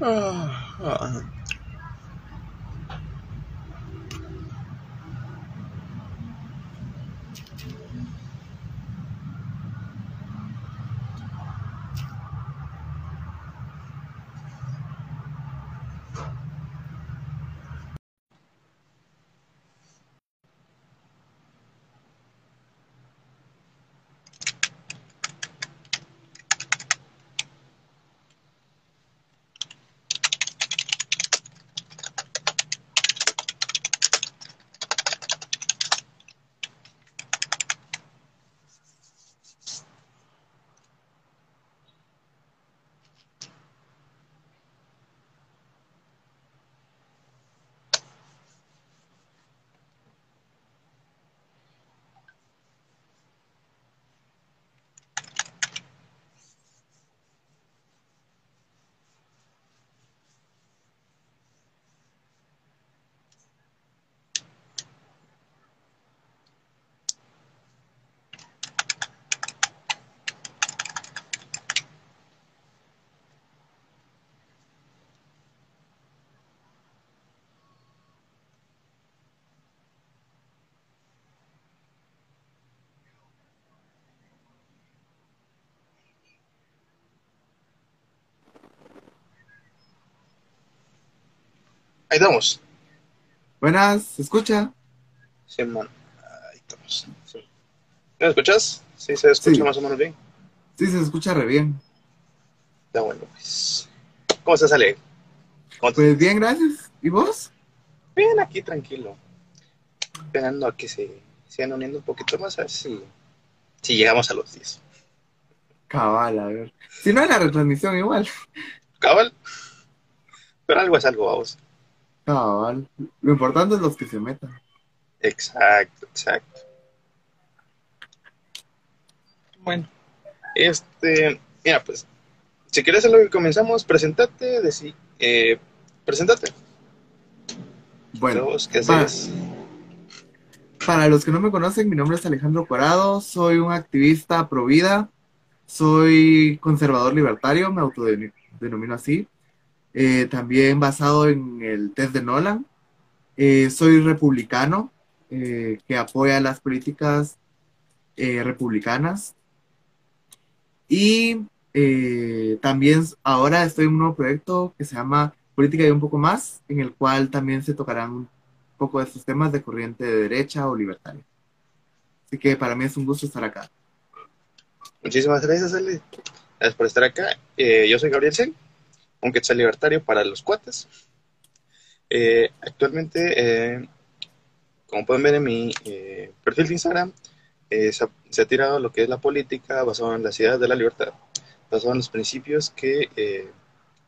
Ah, Ahí estamos. Buenas, ¿se escucha? Sí, man. Ahí estamos. Sí. ¿Me escuchas? Sí, se escucha Sí. más o menos bien. Sí, se escucha re bien. Está bueno, pues. ¿Cómo estás, Ale? ¿Cómo te- Pues bien, gracias. ¿Y vos? Bien, aquí tranquilo. Esperando a que se sigan uniendo un poquito más, a ver si, si llegamos a los 10. Cabal, a ver. Si no, en la retransmisión igual. Cabal. Pero algo es algo, vamos. Cabal. Lo importante es los que se metan. Exacto, exacto. Bueno, este, mira, pues, si quieres a lo que comenzamos, presentate, decí, eh, presentate. Bueno, ¿qué haces? para los que no me conocen, mi nombre es Alejandro Corado. Soy un activista pro vida. Soy conservador libertario, me autodenomino así. Eh, también basado en el test de Nolan. Eh, soy republicano eh, que apoya las políticas republicanas. Y también ahora estoy en un nuevo proyecto que se llama Política y un poco más, en el cual también se tocarán un poco de estos temas de corriente de derecha o libertaria. Así que para mí es un gusto estar acá. Muchísimas gracias. Gracias por estar acá. Yo soy Gabriel Sen, un quetzal libertario para los cuates. Eh, actualmente, eh, como pueden ver en mi eh, perfil de Instagram, eh, se, ha, tirado lo que es la política basado en las ideas de la libertad, basado en los principios que eh,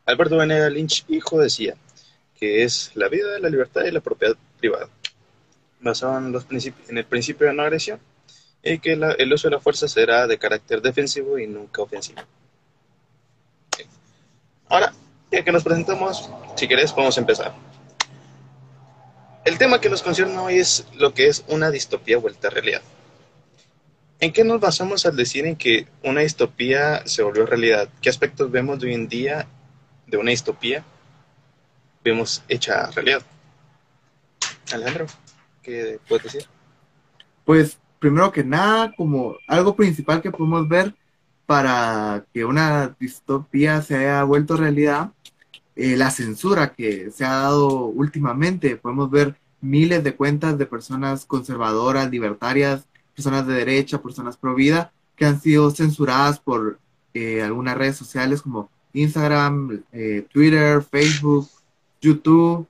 Alberto Venegas Lynch, hijo, decía, que es la vida, la libertad y la propiedad privada, basado en, los en el principio de no agresión y que el uso de la fuerza será de carácter defensivo y nunca ofensivo. Ahora, ya que nos presentamos, si querés podemos empezar. El tema que nos concierne hoy es lo que es una distopía vuelta a realidad. ¿En qué nos basamos al decir en que una distopía se volvió realidad? ¿Qué aspectos vemos hoy en día de una distopía vemos hecha realidad? Alejandro, ¿qué puedes decir? Pues primero que nada, como algo principal que podemos ver para que una distopía se haya vuelto realidad, eh, la censura que se ha dado últimamente. Podemos ver miles de cuentas de personas conservadoras, libertarias, personas de derecha, personas pro vida, que han sido censuradas por eh, algunas redes sociales como Instagram, eh, Twitter, Facebook, YouTube.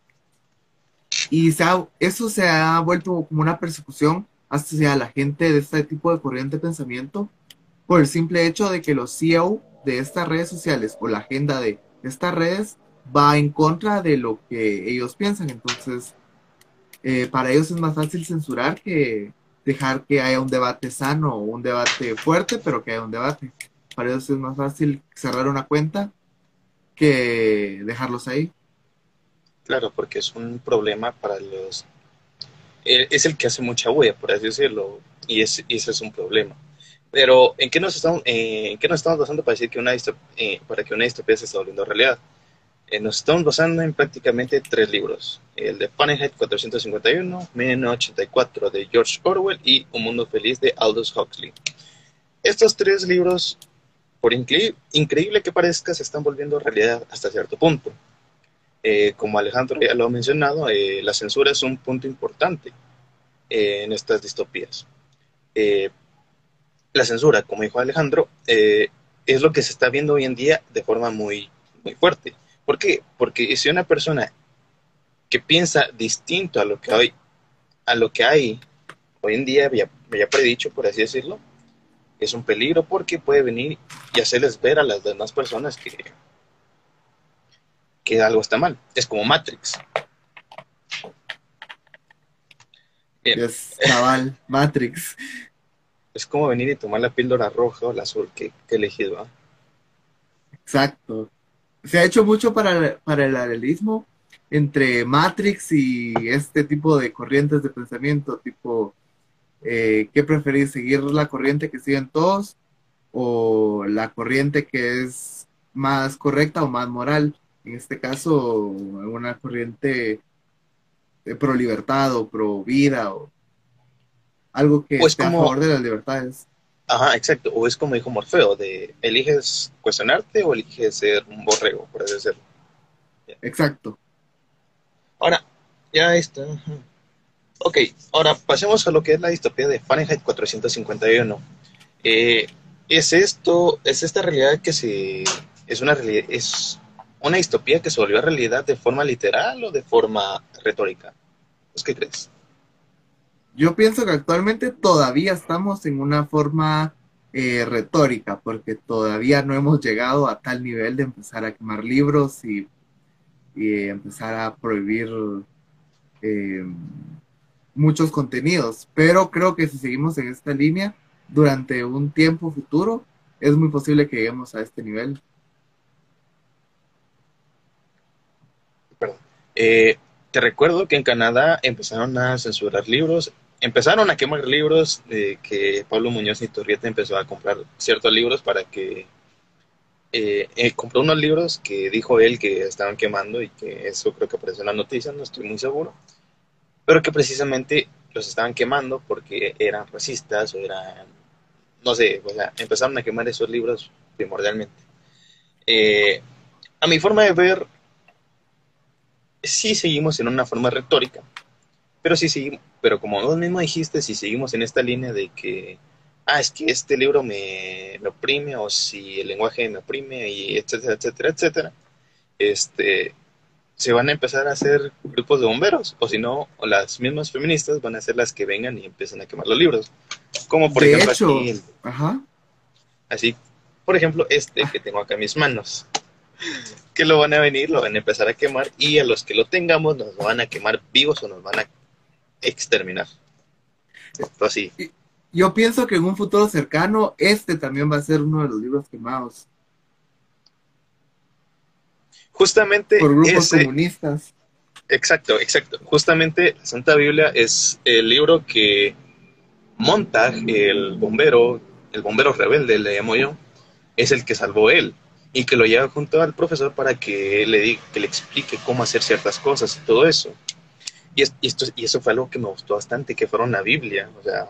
Y se ha, eso se ha vuelto como una persecución hacia la gente de este tipo de corriente de pensamiento por el simple hecho de que los CEO de estas redes sociales o la agenda de estas redes va en contra de lo que ellos piensan. Entonces, eh, para ellos es más fácil censurar que dejar que haya un debate sano un debate fuerte, pero que haya un debate. Para ellos es más fácil cerrar una cuenta que dejarlos ahí. Claro, porque es un problema para los... Es el que hace mucha huella, por así decirlo, y, y ese es un problema. Pero, ¿en qué nos estamos, eh, ¿en qué nos estamos basando para decir que una distopía, eh, para que una distopía se está volviendo realidad? Eh, nos estamos basando en prácticamente tres libros. El de Fahrenheit 451, 1984 de George Orwell y Un Mundo Feliz de Aldous Huxley. Estos tres libros, por increíble que parezca, se están volviendo realidad hasta cierto punto. Eh, como Alejandro ya lo ha mencionado, eh, la censura es un punto importante en estas distopías. La censura, como dijo Alejandro, es lo que se está viendo hoy en día de forma muy, muy fuerte. ¿Por qué? Porque si una persona que piensa distinto a lo que hay, a lo que hay hoy en día, ya, ya predicho, por así decirlo, es un peligro porque puede venir y hacerles ver a las demás personas que, que algo está mal. Es como Matrix. Es cabal, Matrix. Es como venir y tomar la píldora roja o la azul que, he elegido. Exacto. Se ha hecho mucho para, para el realismo entre Matrix y este tipo de corrientes de pensamiento, tipo, eh, ¿qué preferís? ¿Seguir la corriente que siguen todos o la corriente que es más correcta o más moral? En este caso, una corriente pro libertad o pro vida o algo que pues esté a favor de las libertades. Ajá, exacto. O es como dijo Morfeo, de eliges cuestionarte o eliges ser un borrego, por así decirlo. Exacto. Ahora, ya está. Ok, ahora pasemos a lo que es la distopía de Fahrenheit 451. Eh, ¿Es esto, es esta realidad que se, es una realidad, es una distopía que se volvió realidad de forma literal o de forma retórica? ¿Qué crees? Yo pienso que actualmente todavía estamos en una forma eh, retórica, porque todavía no hemos llegado a tal nivel de empezar a quemar libros y, empezar a prohibir eh, muchos contenidos. Pero creo que si seguimos en esta línea durante un tiempo futuro, es muy posible que lleguemos a este nivel. Perdón. Eh, te recuerdo que en Canadá empezaron a censurar libros, empezaron a quemar libros, de que Pablo Muñoz y Torrieta empezó a comprar ciertos libros para que eh, compró unos libros que dijo él que estaban quemando y que eso creo que apareció en la noticia, no estoy muy seguro, pero que precisamente los estaban quemando porque eran racistas o eran, no sé, o sea, empezaron a quemar esos libros primordialmente. Eh, a mi forma de ver, sí seguimos en una forma retórica, pero sí seguimos, pero como vos mismo dijiste, si seguimos en esta línea de que, ah, es que este libro me, oprime, o si el lenguaje me oprime, y etcétera, etcétera, etcétera, este, se van a empezar a hacer grupos de bomberos, o si no, las mismas feministas van a ser las que vengan y empiezan a quemar los libros. Como por ejemplo aquí, Ajá. así, por ejemplo, este que tengo acá en mis manos que lo van a venir, lo van a empezar a quemar y a los que lo tengamos nos van a quemar vivos o nos van a exterminar. Esto así. Yo pienso que en un futuro cercano este también va a ser uno de los libros quemados. Justamente por grupos comunistas. Exacto, exacto. Justamente la Santa Biblia es el libro que Montag, el bombero, el bombero rebelde, le llamo yo, es el que salvó él y que lo lleva junto al profesor para que le, diga, que le explique cómo hacer ciertas cosas y todo eso. Y, esto, y eso fue algo que me gustó bastante, que fuera una Biblia, o sea...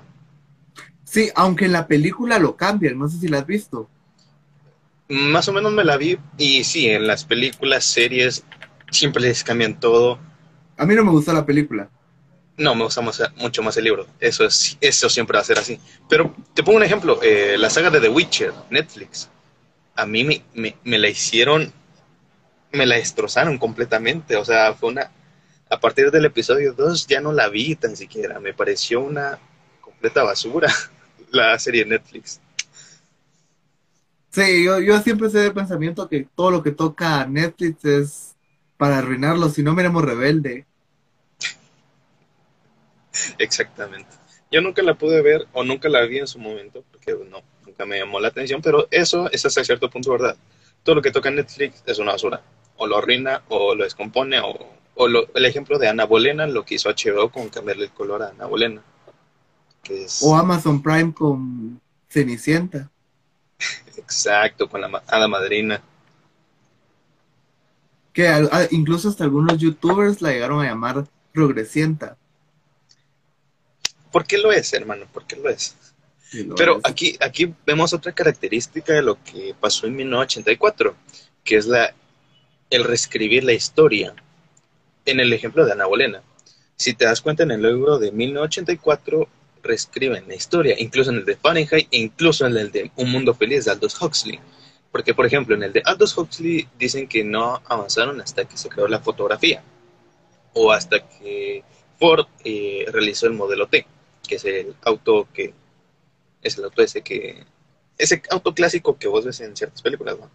Sí, aunque en la película lo cambian, no sé si la has visto. Más o menos me la vi, y sí, en las películas, series, siempre les cambian todo. A mí no me gusta la película. No, me gusta mucho más el libro. Eso, es, eso siempre va a ser así. Pero te pongo un ejemplo, eh, la saga de The Witcher, Netflix a mí me, me, la hicieron, me la destrozaron completamente. O sea, fue una. A partir del episodio 2 ya no la vi tan siquiera. Me pareció una completa basura la serie Netflix. Sí, yo, yo siempre sé de pensamiento que todo lo que toca Netflix es para arruinarlo, si no miremos rebelde. Exactamente. Yo nunca la pude ver o nunca la vi en su momento, porque no, me llamó la atención, pero eso es hasta cierto punto verdad. Todo lo que toca Netflix es una basura. O lo arruina, o lo descompone, o, o el ejemplo de Ana Bolena, lo que hizo HBO con cambiarle el color a Ana Bolena. O Amazon Prime con Cenicienta. Exacto, con la Hada Madrina. Que incluso hasta algunos youtubers la llegaron a llamar progresienta. ¿Por qué lo es, hermano? ¿Por qué lo es? Pero aquí, aquí vemos otra característica de lo que pasó en 1984, que es la, el reescribir la historia. En el ejemplo de Ana Bolena, si te das cuenta en el libro de 1984, reescriben la historia, incluso en el de Fahrenheit e incluso en el de Un Mundo Feliz de Aldous Huxley. Porque, por ejemplo, en el de Aldous Huxley dicen que no avanzaron hasta que se creó la fotografía o hasta que Ford eh, realizó el modelo T, que es el auto que es el auto ese que ese auto clásico que vos ves en ciertas películas, ¿no?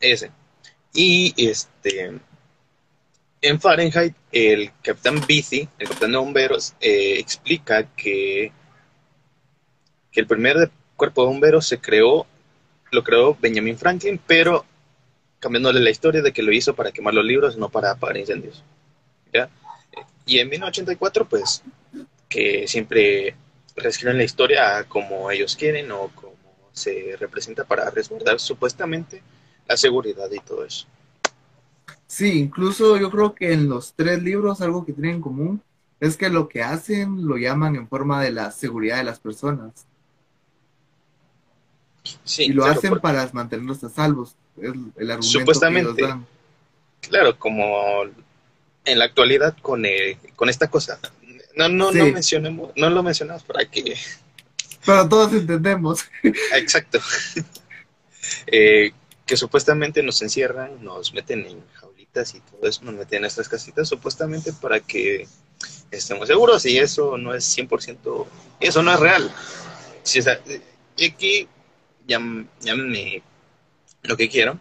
Ese. Y este en Fahrenheit, el capitán Bici, el capitán de bomberos, eh, explica que, que el primer cuerpo de bomberos se creó, lo creó Benjamin Franklin, pero cambiándole la historia de que lo hizo para quemar los libros, no para apagar incendios. Y en 1984, pues, que siempre reescriben la historia como ellos quieren o como se representa para resguardar supuestamente la seguridad y todo eso. Sí, incluso yo creo que en los tres libros algo que tienen en común es que lo que hacen lo llaman en forma de la seguridad de las personas. Sí, y lo hacen para mantenerlos a salvos. Es el argumento Supuestamente, que dan. Claro, como en la actualidad con, eh, con esta cosa. No, no, no mencionemos, no lo mencionamos para que. Pero todos entendemos. Exacto. Eh, que supuestamente nos encierran, nos meten en y todo eso nos meten en nuestras casitas supuestamente para que estemos seguros y eso no es 100%, eso no es real. Si y aquí llámenme lo que quiero,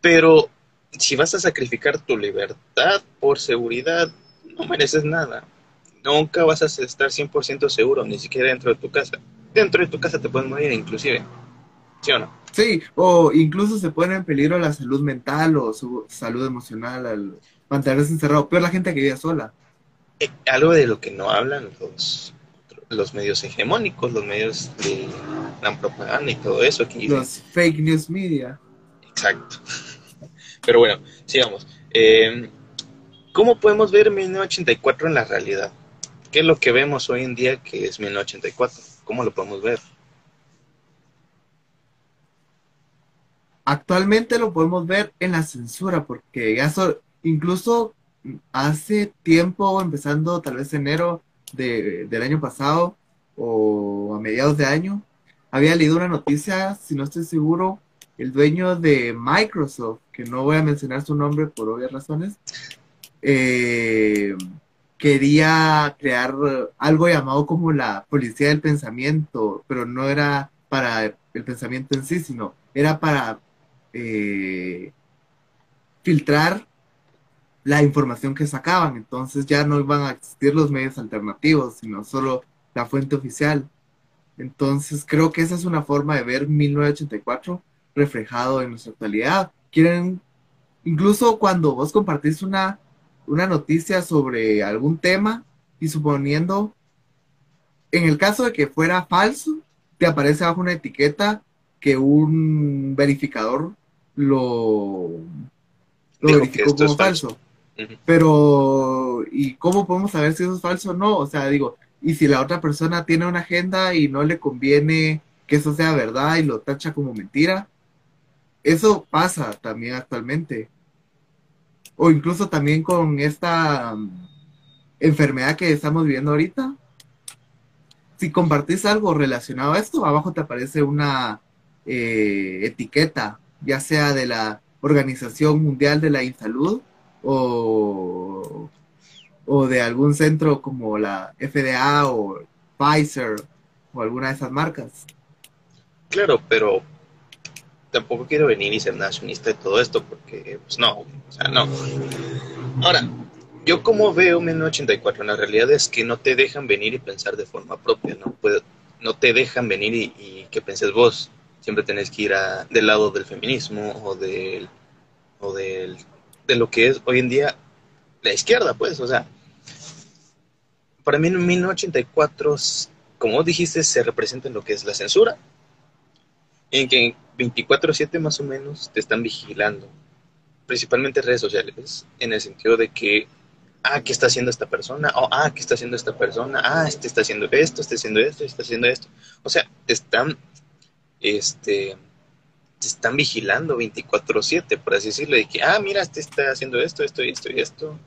pero si vas a sacrificar tu libertad por seguridad, no mereces nada. Nunca vas a estar 100% seguro, ni siquiera dentro de tu casa. Dentro de tu casa te puedes morir inclusive. ¿Sí o no? Sí, o incluso se pone en peligro la salud mental o su salud emocional al mantenerse encerrado. Pero la gente que vive sola. Eh, algo de lo que no hablan los, los medios hegemónicos, los medios de la propaganda y todo eso. los fake news media. Exacto. Pero bueno, sigamos. Eh, ¿Cómo podemos ver 1984 en la realidad? ¿Qué es lo que vemos hoy en día que es 1984? ¿Cómo lo podemos ver? Actualmente lo podemos ver en la censura, porque ya incluso hace tiempo, empezando tal vez enero del año pasado o a mediados de año, había leído una noticia, si no estoy seguro, el dueño de Microsoft, que no voy a mencionar su nombre por obvias razones, eh, quería crear algo llamado como la policía del pensamiento, pero no era para el pensamiento en sí, sino era para eh, filtrar la información que sacaban. Entonces ya no iban a existir los medios alternativos, sino solo la fuente oficial. Entonces creo que esa es una forma de ver 1984 reflejado en nuestra actualidad. Quieren, incluso cuando vos compartís una, una noticia sobre algún tema y suponiendo, en el caso de que fuera falso, te aparece bajo una etiqueta que un verificador lo, lo verificó como falso. Pero, ¿y cómo podemos saber si eso es falso o no? O sea, digo, y si la otra persona tiene una agenda y no le conviene que eso sea verdad y lo tacha como mentira, eso pasa también actualmente. O incluso también con esta um, enfermedad que estamos viviendo ahorita. Si compartís algo relacionado a esto, abajo te aparece una eh, etiqueta ya sea de la Organización Mundial de la Insalud o, o de algún centro como la FDA o Pfizer o alguna de esas marcas. Claro, pero tampoco quiero venir y ser nacionalista de todo esto porque, pues no, o sea, no. Ahora, yo como veo 1984, en la realidad es que no te dejan venir y pensar de forma propia, ¿no? no te dejan venir y, y que penses vos, siempre tenés que ir a, del lado del feminismo o del o del, de lo que es hoy en día la izquierda, pues, o sea, para mí en 1984, como dijiste, se representa en lo que es la censura, en que 24/7 más o menos te están vigilando. principalmente redes sociales, en el sentido de que, ah, ¿qué está haciendo esta persona? O, ah, ¿qué está haciendo esta persona? Ah, este está haciendo esto, está haciendo esto, está haciendo esto. O sea, están, este, están vigilando 24/7, por así decirlo, de que, ah, mira, este está haciendo esto, esto y esto y esto,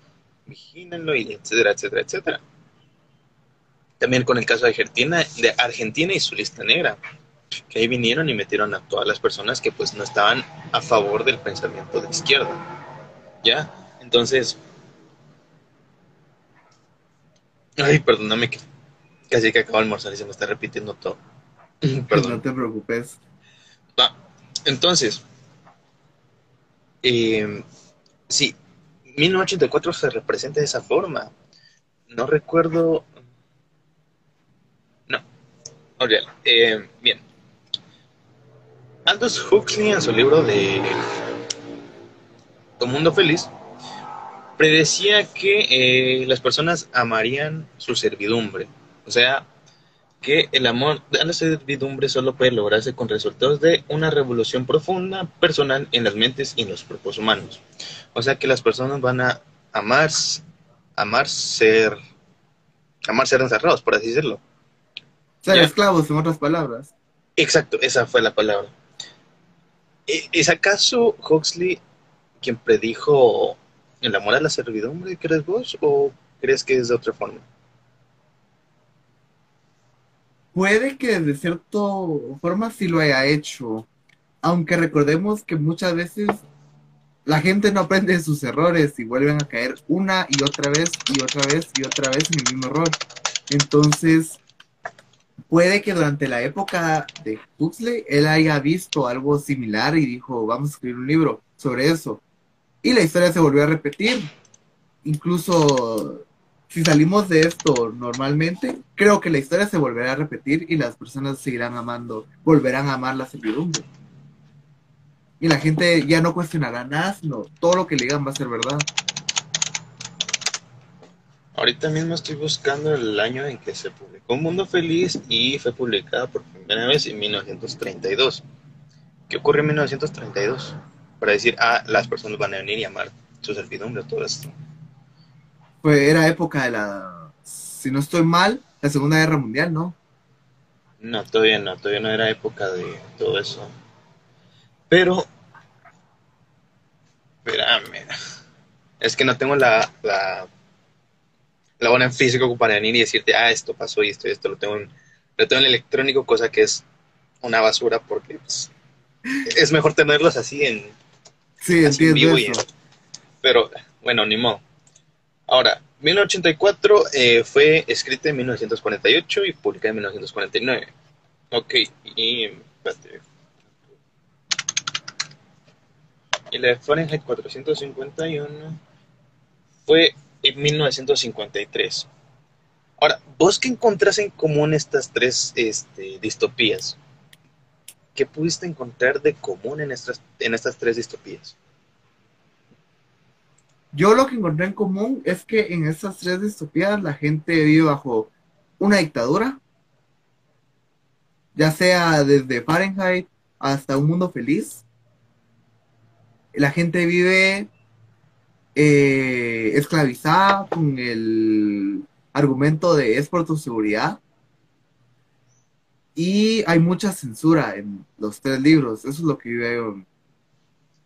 vigílenlo, y etcétera, etcétera, etcétera. También con el caso de Argentina, de Argentina y su lista negra, que ahí vinieron y metieron a todas las personas que pues no estaban a favor del pensamiento de izquierda. ¿Ya? Entonces... Ay, perdóname que casi que acabo de almorzar y se me está repitiendo todo. Perdón. No te preocupes. Va. Entonces, eh, sí, 1984 se representa de esa forma. No recuerdo. No. Eh, bien. Aldous Huxley, en su libro de Tu Mundo Feliz, predecía que eh, las personas amarían su servidumbre. O sea, que el amor de la servidumbre solo puede lograrse con resultados de una revolución profunda personal en las mentes y en los cuerpos humanos. O sea que las personas van a amar, amar ser, amar ser encerrados, por así decirlo. Ser esclavos, en otras palabras. Exacto, esa fue la palabra. ¿E-, ¿Es acaso Huxley quien predijo el amor a la servidumbre, crees vos, o crees que es de otra forma? puede que de cierta forma sí lo haya hecho, aunque recordemos que muchas veces la gente no aprende de sus errores y vuelven a caer una y otra vez y otra vez y otra vez en el mismo error. Entonces, puede que durante la época de Huxley él haya visto algo similar y dijo, vamos a escribir un libro sobre eso. Y la historia se volvió a repetir. Incluso si salimos de esto normalmente, creo que la historia se volverá a repetir y las personas seguirán amando, volverán a amar la servidumbre. Y la gente ya no cuestionará nada, sino todo lo que le digan va a ser verdad. Ahorita mismo estoy buscando el año en que se publicó Un Mundo Feliz y fue publicada por primera vez en 1932. ¿Qué ocurrió en 1932? Para decir, ah, las personas van a venir y amar su servidumbre, todo esto era época de la, si no estoy mal, la Segunda Guerra Mundial, ¿no? No, todavía no, todavía no era época de todo eso. Pero, espérame, es que no tengo la, la, la buena en físico para venir y decirte, ah, esto pasó y esto y esto, lo tengo en, lo tengo en electrónico, cosa que es una basura porque pues, es mejor tenerlos así en, sí, entiendo pero bueno, ni modo. Ahora, 1984 eh, fue escrita en 1948 y publicada en 1949. Ok, y espérate. Y la de Fahrenheit 451 fue en 1953. Ahora, ¿vos qué encontrás en común estas tres este, distopías? ¿Qué pudiste encontrar de común en estas, en estas tres distopías? Yo lo que encontré en común es que en estas tres distopías la gente vive bajo una dictadura, ya sea desde Fahrenheit hasta un mundo feliz. La gente vive eh, esclavizada con el argumento de es por tu seguridad. Y hay mucha censura en los tres libros. Eso es lo que vive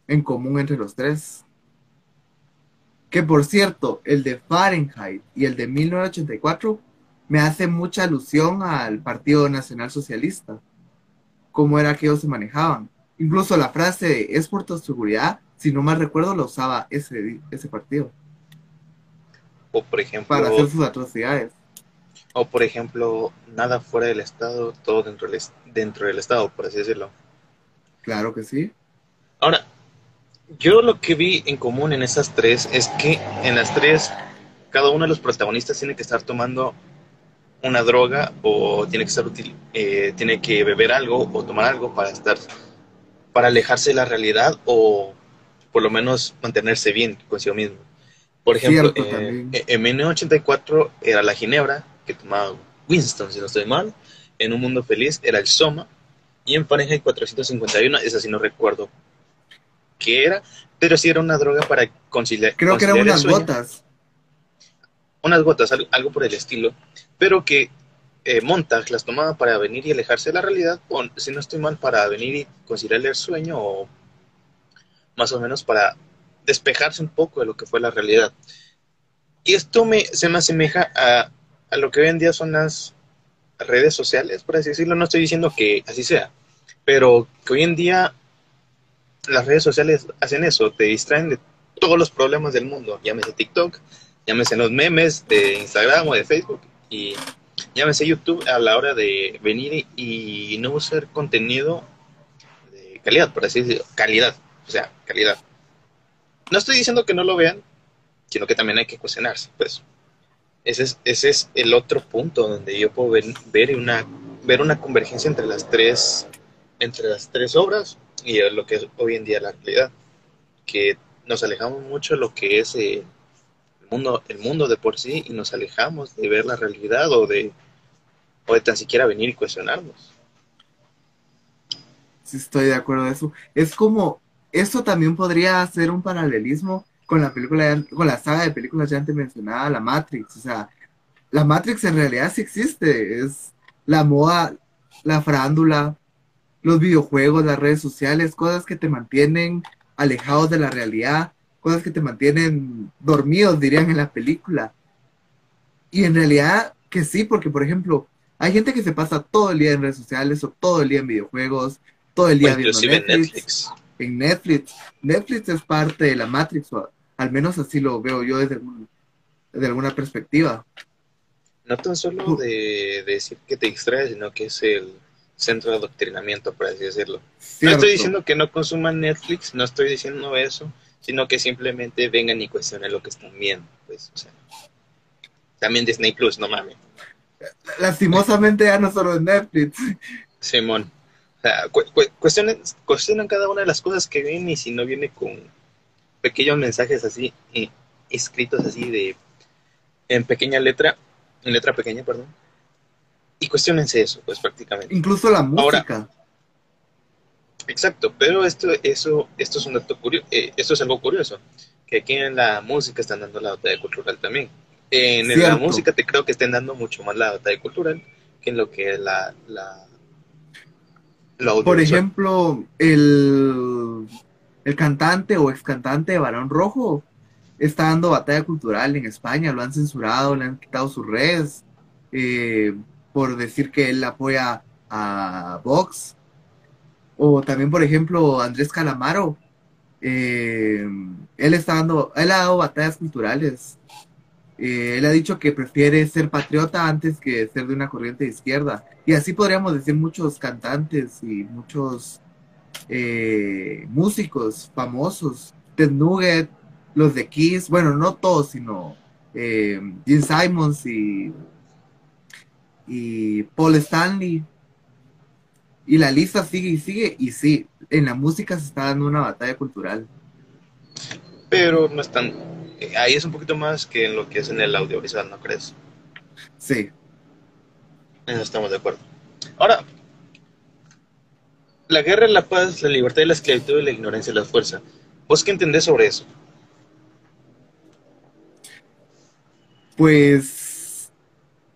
en común entre los tres. Que por cierto, el de Fahrenheit y el de 1984 me hace mucha alusión al Partido Nacional Socialista, cómo era que ellos se manejaban. Incluso la frase de es por tu seguridad, si no mal recuerdo, lo usaba ese, ese partido. O por ejemplo. Para hacer sus atrocidades. O por ejemplo, nada fuera del Estado, todo dentro del, dentro del Estado, por así decirlo. Claro que sí. Ahora, yo lo que vi en común en esas tres es que en las tres cada uno de los protagonistas tiene que estar tomando una droga o tiene que estar eh, tiene que beber algo o tomar algo para estar para alejarse de la realidad o por lo menos mantenerse bien consigo mismo. Por ejemplo, eh, en 1984 era la ginebra que tomaba Winston, si no estoy mal. En Un Mundo Feliz era el Soma. Y en Fahrenheit 451, esa sí no recuerdo qué era, pero sí era una droga para conciliar. Creo que eran unas gotas. Unas gotas, al- algo por el estilo, pero que eh, Montag las tomaba para venir y alejarse de la realidad, o si no estoy mal, para venir y conciliar el sueño, o más o menos para despejarse un poco de lo que fue la realidad. Y esto me, se me asemeja a, a lo que hoy en día son las redes sociales, por así decirlo. No estoy diciendo que así sea, pero que hoy en día las redes sociales hacen eso, te distraen de todos los problemas del mundo, llámese TikTok, llámese los memes de Instagram o de Facebook y llámese YouTube a la hora de venir y, no usar contenido de calidad, por así decirlo, calidad, o sea, calidad. No estoy diciendo que no lo vean, sino que también hay que cuestionarse, pues. Ese es, ese es el otro punto donde yo puedo ver, una, ver una convergencia entre las tres, entre las tres obras y lo que es hoy en día la realidad. Que nos alejamos mucho de lo que es eh, el, mundo, el mundo de por sí y nos alejamos de ver la realidad o de, o de tan siquiera venir y cuestionarnos. Sí, estoy de acuerdo eso. Es como, esto también podría ser un paralelismo con la película, con la saga de películas ya antes mencionada, la Matrix. O sea, la Matrix en realidad sí existe. Es la moda, la farándula, los videojuegos, las redes sociales, cosas que te mantienen alejados de la realidad, cosas que te mantienen dormidos, dirían en la película. Y en realidad que sí, porque por ejemplo, hay gente que se pasa todo el día en redes sociales o todo el día en videojuegos, todo el O día viendo inclusive en Netflix, Netflix. En Netflix. Netflix es parte de la Matrix, o al menos así lo veo yo desde, alguna perspectiva. No tan solo de, de decir que te distrae, sino que es el centro de adoctrinamiento, por así decirlo. No estoy diciendo que no consuman Netflix, no estoy diciendo eso, sino que simplemente vengan y cuestionen lo que están viendo. Pues, o sea, también Disney Plus, no mames. Lastimosamente ya no solo en Netflix. Simón. O sea, cu- cu- cuestionen, cuestionen cada una de las cosas que ven y si no viene con pequeños mensajes así, eh, escritos así de en pequeña letra, en letra pequeña, perdón. Y cuestionense eso, pues prácticamente. Incluso la Ahora- música. Exacto, pero esto, eso, esto es un dato curioso, esto es algo curioso, que aquí en la música están dando la batalla cultural también. En la música te creo que estén dando mucho más la batalla cultural que en lo que es la, la, Por ejemplo, el, el cantante o ex cantante de Barón Rojo está dando batalla cultural en España, lo han censurado, le han quitado sus redes eh, por decir que él apoya a Vox. O también, por ejemplo, Andrés Calamaro, eh, él está dando, él ha dado batallas culturales. Eh, él ha dicho que prefiere ser patriota antes que ser de una corriente de izquierda. Y así podríamos decir muchos cantantes y muchos eh, músicos famosos. Ted Nugget, los de Kiss, bueno, no todos, sino eh, Gene Simons y, y Paul Stanley. Y la lista sigue y sigue. Y sí, en la música se está dando una batalla cultural. Pero no es tan, ahí es un poquito más que en lo que es en el audiovisual, ¿no crees? Sí. En eso estamos de acuerdo. Ahora, la guerra, la paz, la libertad y la esclavitud y la ignorancia y la fuerza. ¿Vos qué entendés sobre eso? Pues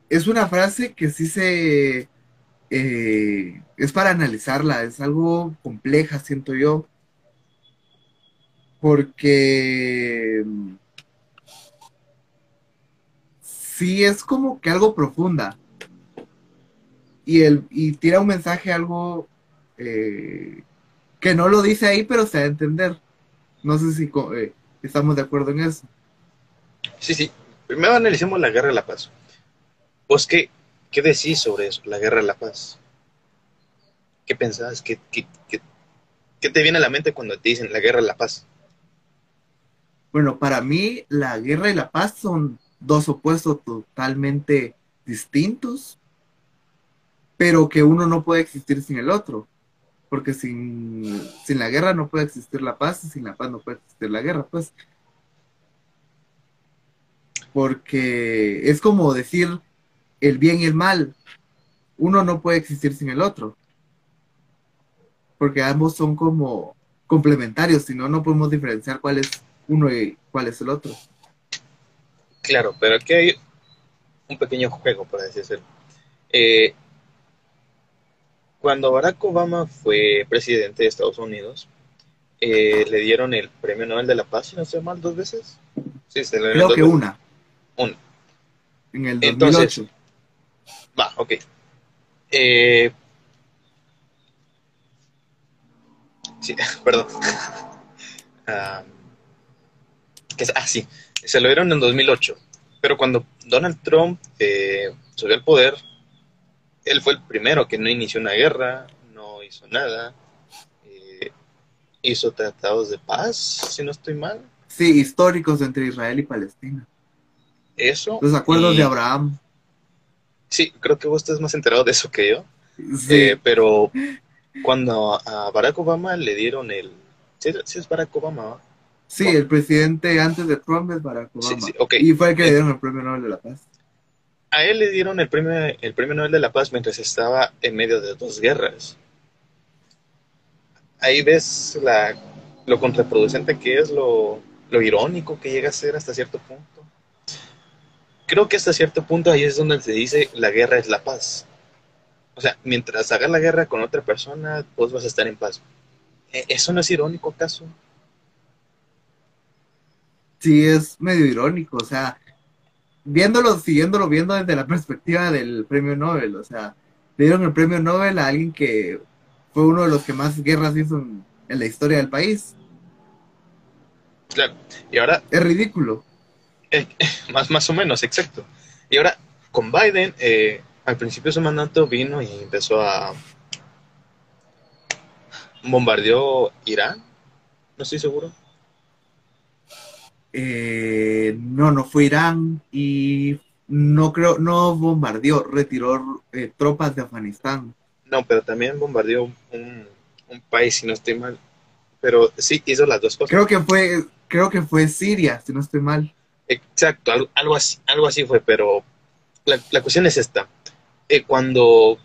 es una frase que sí se eh, es para analizarla, es algo compleja, siento yo, porque sí es como que algo profunda y el y tira un mensaje algo eh, que no lo dice ahí, pero se da a entender. No sé si eh, estamos de acuerdo en eso. Sí, sí. Primero analicemos la guerra de la paz. ¿Vos qué, qué decís sobre eso, la guerra de la paz? ¿Qué pensás? ¿Qué, qué, qué- qué te viene a la mente cuando te dicen la guerra de la paz? Bueno, para mí la guerra y la paz son dos opuestos totalmente distintos, pero que uno no puede existir sin el otro, porque sin, sin la guerra no puede existir la paz y sin la paz no puede existir la guerra, pues. Porque es como decir el bien y el mal, uno no puede existir sin el otro, porque ambos son como complementarios, si no, no podemos diferenciar cuál es uno y cuál es el otro. Claro, pero aquí hay un pequeño juego, por así decirlo. Eh, cuando Barack Obama fue presidente de Estados Unidos, eh, le dieron el Premio Nobel de la Paz, si no estoy mal, dos veces. Sí, se le Creo que una. Una. En el 2008. Entonces, va, ok. Eh, sí, perdón. ah, sí, se lo dieron en 2008. Pero cuando Donald Trump eh, subió al poder, él fue el primero que no inició una guerra, no hizo nada, eh, hizo tratados de paz, si no estoy mal. Sí, históricos entre Israel y Palestina. Eso. Los acuerdos de Abraham. Sí, creo que vos estás más enterado de eso que yo. Eh, pero cuando a Barack Obama le dieron el... Sí, es Barack Obama. Sí, el presidente antes de Trump es Barack Obama. Y fue el que le dieron el premio Nobel de la Paz a él le dieron el premio, el premio Nobel de la Paz mientras estaba en medio de dos guerras. Ahí ves la, lo contraproducente que es, lo, lo irónico que llega a ser hasta cierto punto. Creo que hasta cierto punto ahí es donde se dice la guerra es la paz. O sea, mientras hagas la guerra con otra persona, vos vas a estar en paz. ¿E-, ¿Eso no es irónico acaso? Sí, es medio irónico. O sea, viéndolo, siguiéndolo viendo desde la perspectiva del premio Nobel, o sea, le dieron el premio Nobel a alguien que fue uno de los que más guerras hizo en, la historia del país. Claro, y ahora... Es ridículo. Eh, más, más o menos, exacto. Y ahora, con Biden, eh, al principio de su mandato vino y empezó a... bombardeó Irán, no estoy seguro. Eh, no, no fue Irán y no creo, no bombardeó, retiró eh, tropas de Afganistán. No, pero también bombardeó un, país, si no estoy mal. Pero sí hizo las dos cosas. Creo que fue, creo que fue Siria, si no estoy mal. Exacto, algo, así, algo así fue, pero la, cuestión es esta. Eh, cuando,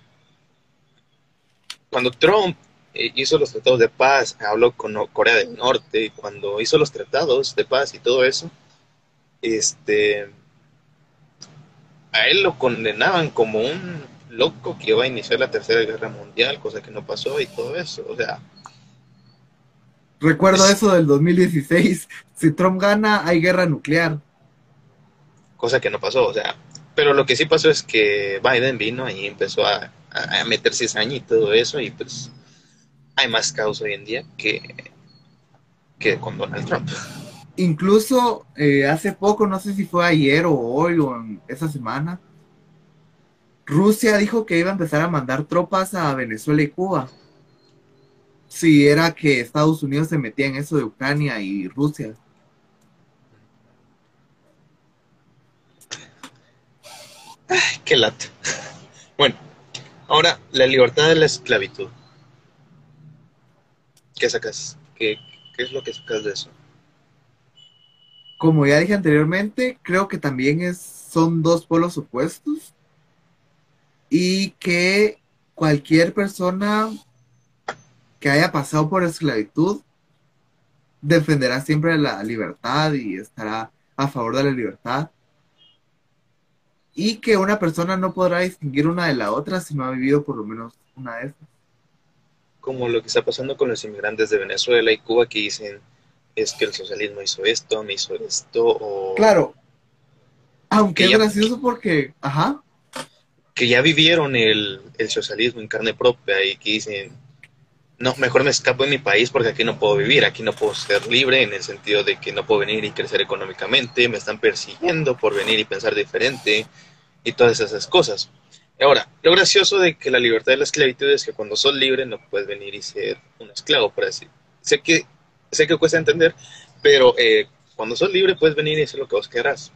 cuando Trump hizo los tratados de paz, habló con Corea del Norte, y cuando hizo los tratados de paz y todo eso, este, a él lo condenaban como un loco que iba a iniciar la tercera guerra mundial, cosa que no pasó y todo eso, o sea. Recuerdo eso del 2016, si Trump gana hay guerra nuclear. Cosa que no pasó, o sea, pero lo que sí pasó es que Biden vino y empezó a, a meter cizaña y todo eso y pues hay más caos hoy en día que, que con Donald Trump. Incluso eh, hace poco, no sé si fue ayer o hoy o en esa semana, Rusia dijo que iba a empezar a mandar tropas a Venezuela y Cuba. Si era que Estados Unidos se metía en eso de Ucrania y Rusia. Ay, qué lata. Bueno, ahora la libertad de la esclavitud. ¿Qué sacas? ¿Qué, es lo que sacas de eso? Como ya dije anteriormente, creo que también son dos polos opuestos y que cualquier persona que haya pasado por esclavitud defenderá siempre la libertad y estará a favor de la libertad. Y que una persona no podrá distinguir una de la otra si no ha vivido por lo menos una de estas como lo que está pasando con los inmigrantes de Venezuela y Cuba que dicen es que el socialismo hizo esto, me hizo esto, o... Claro, aunque es gracioso porque, ajá. Que ya vivieron el, el socialismo en carne propia y que dicen, no, mejor me escapo de mi país porque aquí no puedo vivir, aquí no puedo ser libre en el sentido de que no puedo venir y crecer económicamente, me están persiguiendo por venir y pensar diferente y todas esas cosas. Ahora, lo gracioso de que la libertad de la esclavitud es que cuando sos libre no puedes venir y ser un esclavo, por así. Sé que, sé que cuesta entender, pero eh, cuando sos libre puedes venir y hacer lo que vos querrás.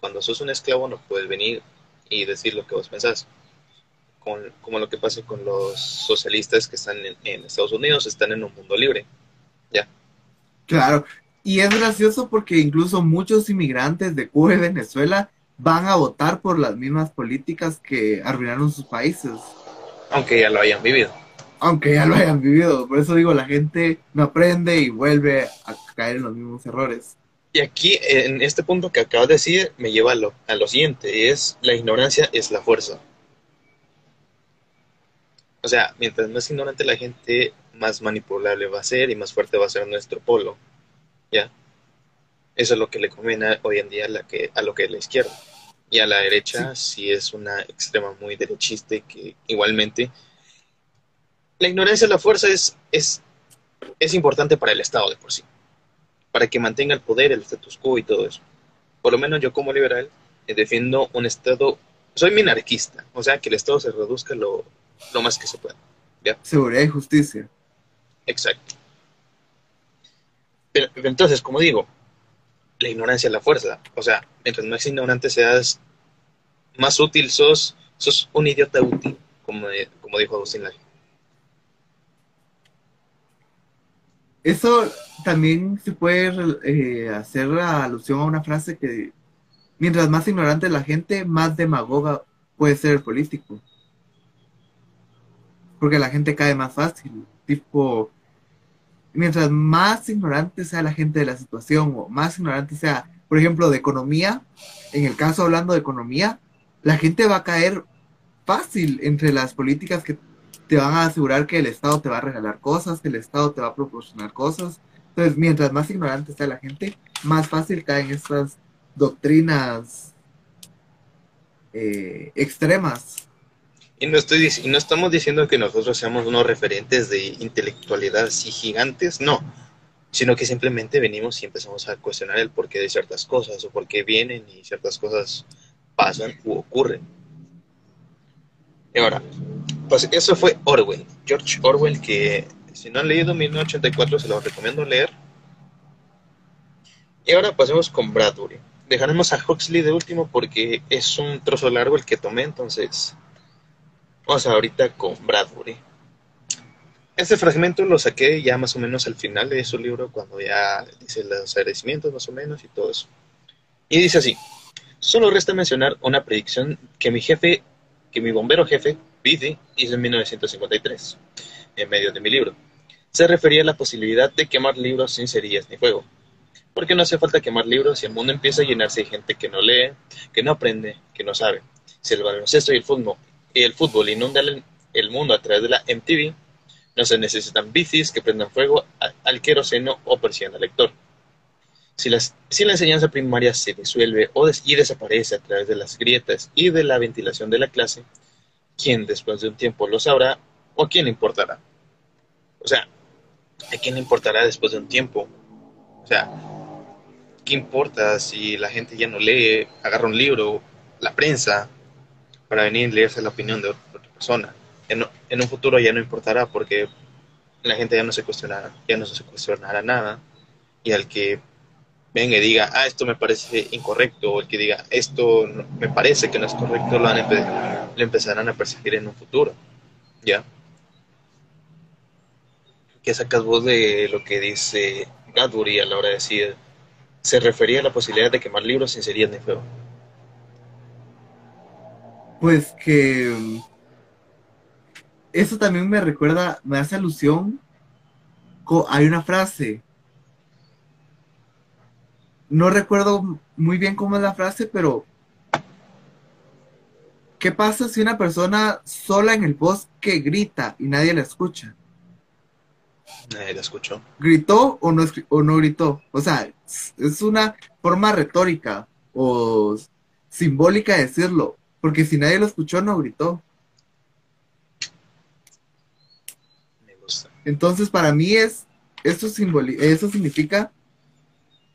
Cuando sos un esclavo no puedes venir y decir lo que vos pensás. Con, como lo que pasa con los socialistas que están en, en Estados Unidos, están en un mundo libre. Ya. Claro, y es gracioso porque incluso muchos inmigrantes de Cuba y Venezuela van a votar por las mismas políticas que arruinaron sus países. Aunque ya lo hayan vivido. aunque ya lo hayan vivido. Por eso digo, la gente no aprende y vuelve a caer en los mismos errores. Y aquí, en este punto que acabas de decir, me lleva a lo, a lo siguiente, es la ignorancia es la fuerza. O sea, mientras más ignorante la gente, más manipulable va a ser y más fuerte va a ser nuestro polo. ¿Ya? Eso es lo que le conviene hoy en día a, la que, a lo que es la izquierda. Y a la derecha, si es una extrema muy derechista y que igualmente la ignorancia de la fuerza es, es, es importante para el Estado de por sí, para que mantenga el poder, el status quo y todo eso. Por lo menos yo como liberal eh, defiendo un Estado, soy minarquista, o sea, que el Estado se reduzca lo, lo más que se pueda. Seguridad y justicia. Exacto. Pero, entonces, como digo, la ignorancia es la fuerza. O sea, mientras más ignorante seas, más útil sos, sos un idiota útil, como, como dijo Agustín. Eso también se puede eh, hacer alusión a una frase que mientras más ignorante la gente, más demagoga puede ser el político porque la gente cae más fácil. Tipo, mientras más ignorante sea la gente de la situación o más ignorante sea, por ejemplo, de economía, en el caso hablando de economía, la gente va a caer fácil entre las políticas que te van a asegurar que el Estado te va a regalar cosas, que el Estado te va a proporcionar cosas. Entonces, mientras más ignorante sea la gente, más fácil caen estas doctrinas eh, extremas y no, estoy, y no estamos diciendo que nosotros seamos unos referentes de intelectualidad así gigantes, no, sino que simplemente venimos y empezamos a cuestionar el porqué de ciertas cosas o por qué vienen y ciertas cosas pasan u ocurren. Y ahora, pues eso fue Orwell, George Orwell, que si no han leído 1984 se los recomiendo leer. Y ahora pasemos con Bradbury. Dejaremos a Huxley de último porque es un trozo largo el que tomé, entonces Vamos ahorita con Bradbury. Este fragmento lo saqué ya más o menos al final de su libro, cuando ya dice los agradecimientos más o menos y todo eso. Y dice así, solo resta mencionar una predicción que mi jefe, que mi bombero jefe, Beatty, hizo en 1953, en medio de mi libro. Se refería a la posibilidad de quemar libros sin cerillas ni fuego. Porque no hace falta quemar libros si el mundo empieza a llenarse de gente que no lee, que no aprende, que no sabe. Si el baloncesto y el fútbol y el fútbol inunda el mundo a través de la MTV, no se necesitan bicis que prendan fuego al queroseno o persigan al lector. Si, la enseñanza primaria se disuelve o y desaparece a través de las grietas y de la ventilación de la clase, ¿quién después de un tiempo lo sabrá o quién importará? O sea, ¿a quién importará después de un tiempo? O sea, ¿qué importa si la gente ya no lee, agarra un libro, la prensa, para venir y leerse la opinión de otra persona. En, un futuro ya no importará porque la gente ya no se cuestionará, ya no se cuestionará nada y al que venga y diga, ah, esto me parece incorrecto, o el que diga, esto me parece que no es correcto, lo van le empezarán a perseguir en un futuro, ¿ya? ¿Qué sacas vos de lo que dice Bradbury a la hora de decir, se refería a la posibilidad de quemar libros sin sería ni feo? Pues que mm, eso también me recuerda, me hace alusión. Hay una frase, no recuerdo muy bien cómo es la frase, pero ¿qué pasa si una persona sola en el bosque grita y nadie la escucha? Nadie la escuchó. ¿Gritó o no, o no gritó? O sea, es una forma retórica o simbólica de decirlo. Porque si nadie lo escuchó, no gritó. Me gusta. Entonces, para mí es, eso, eso significa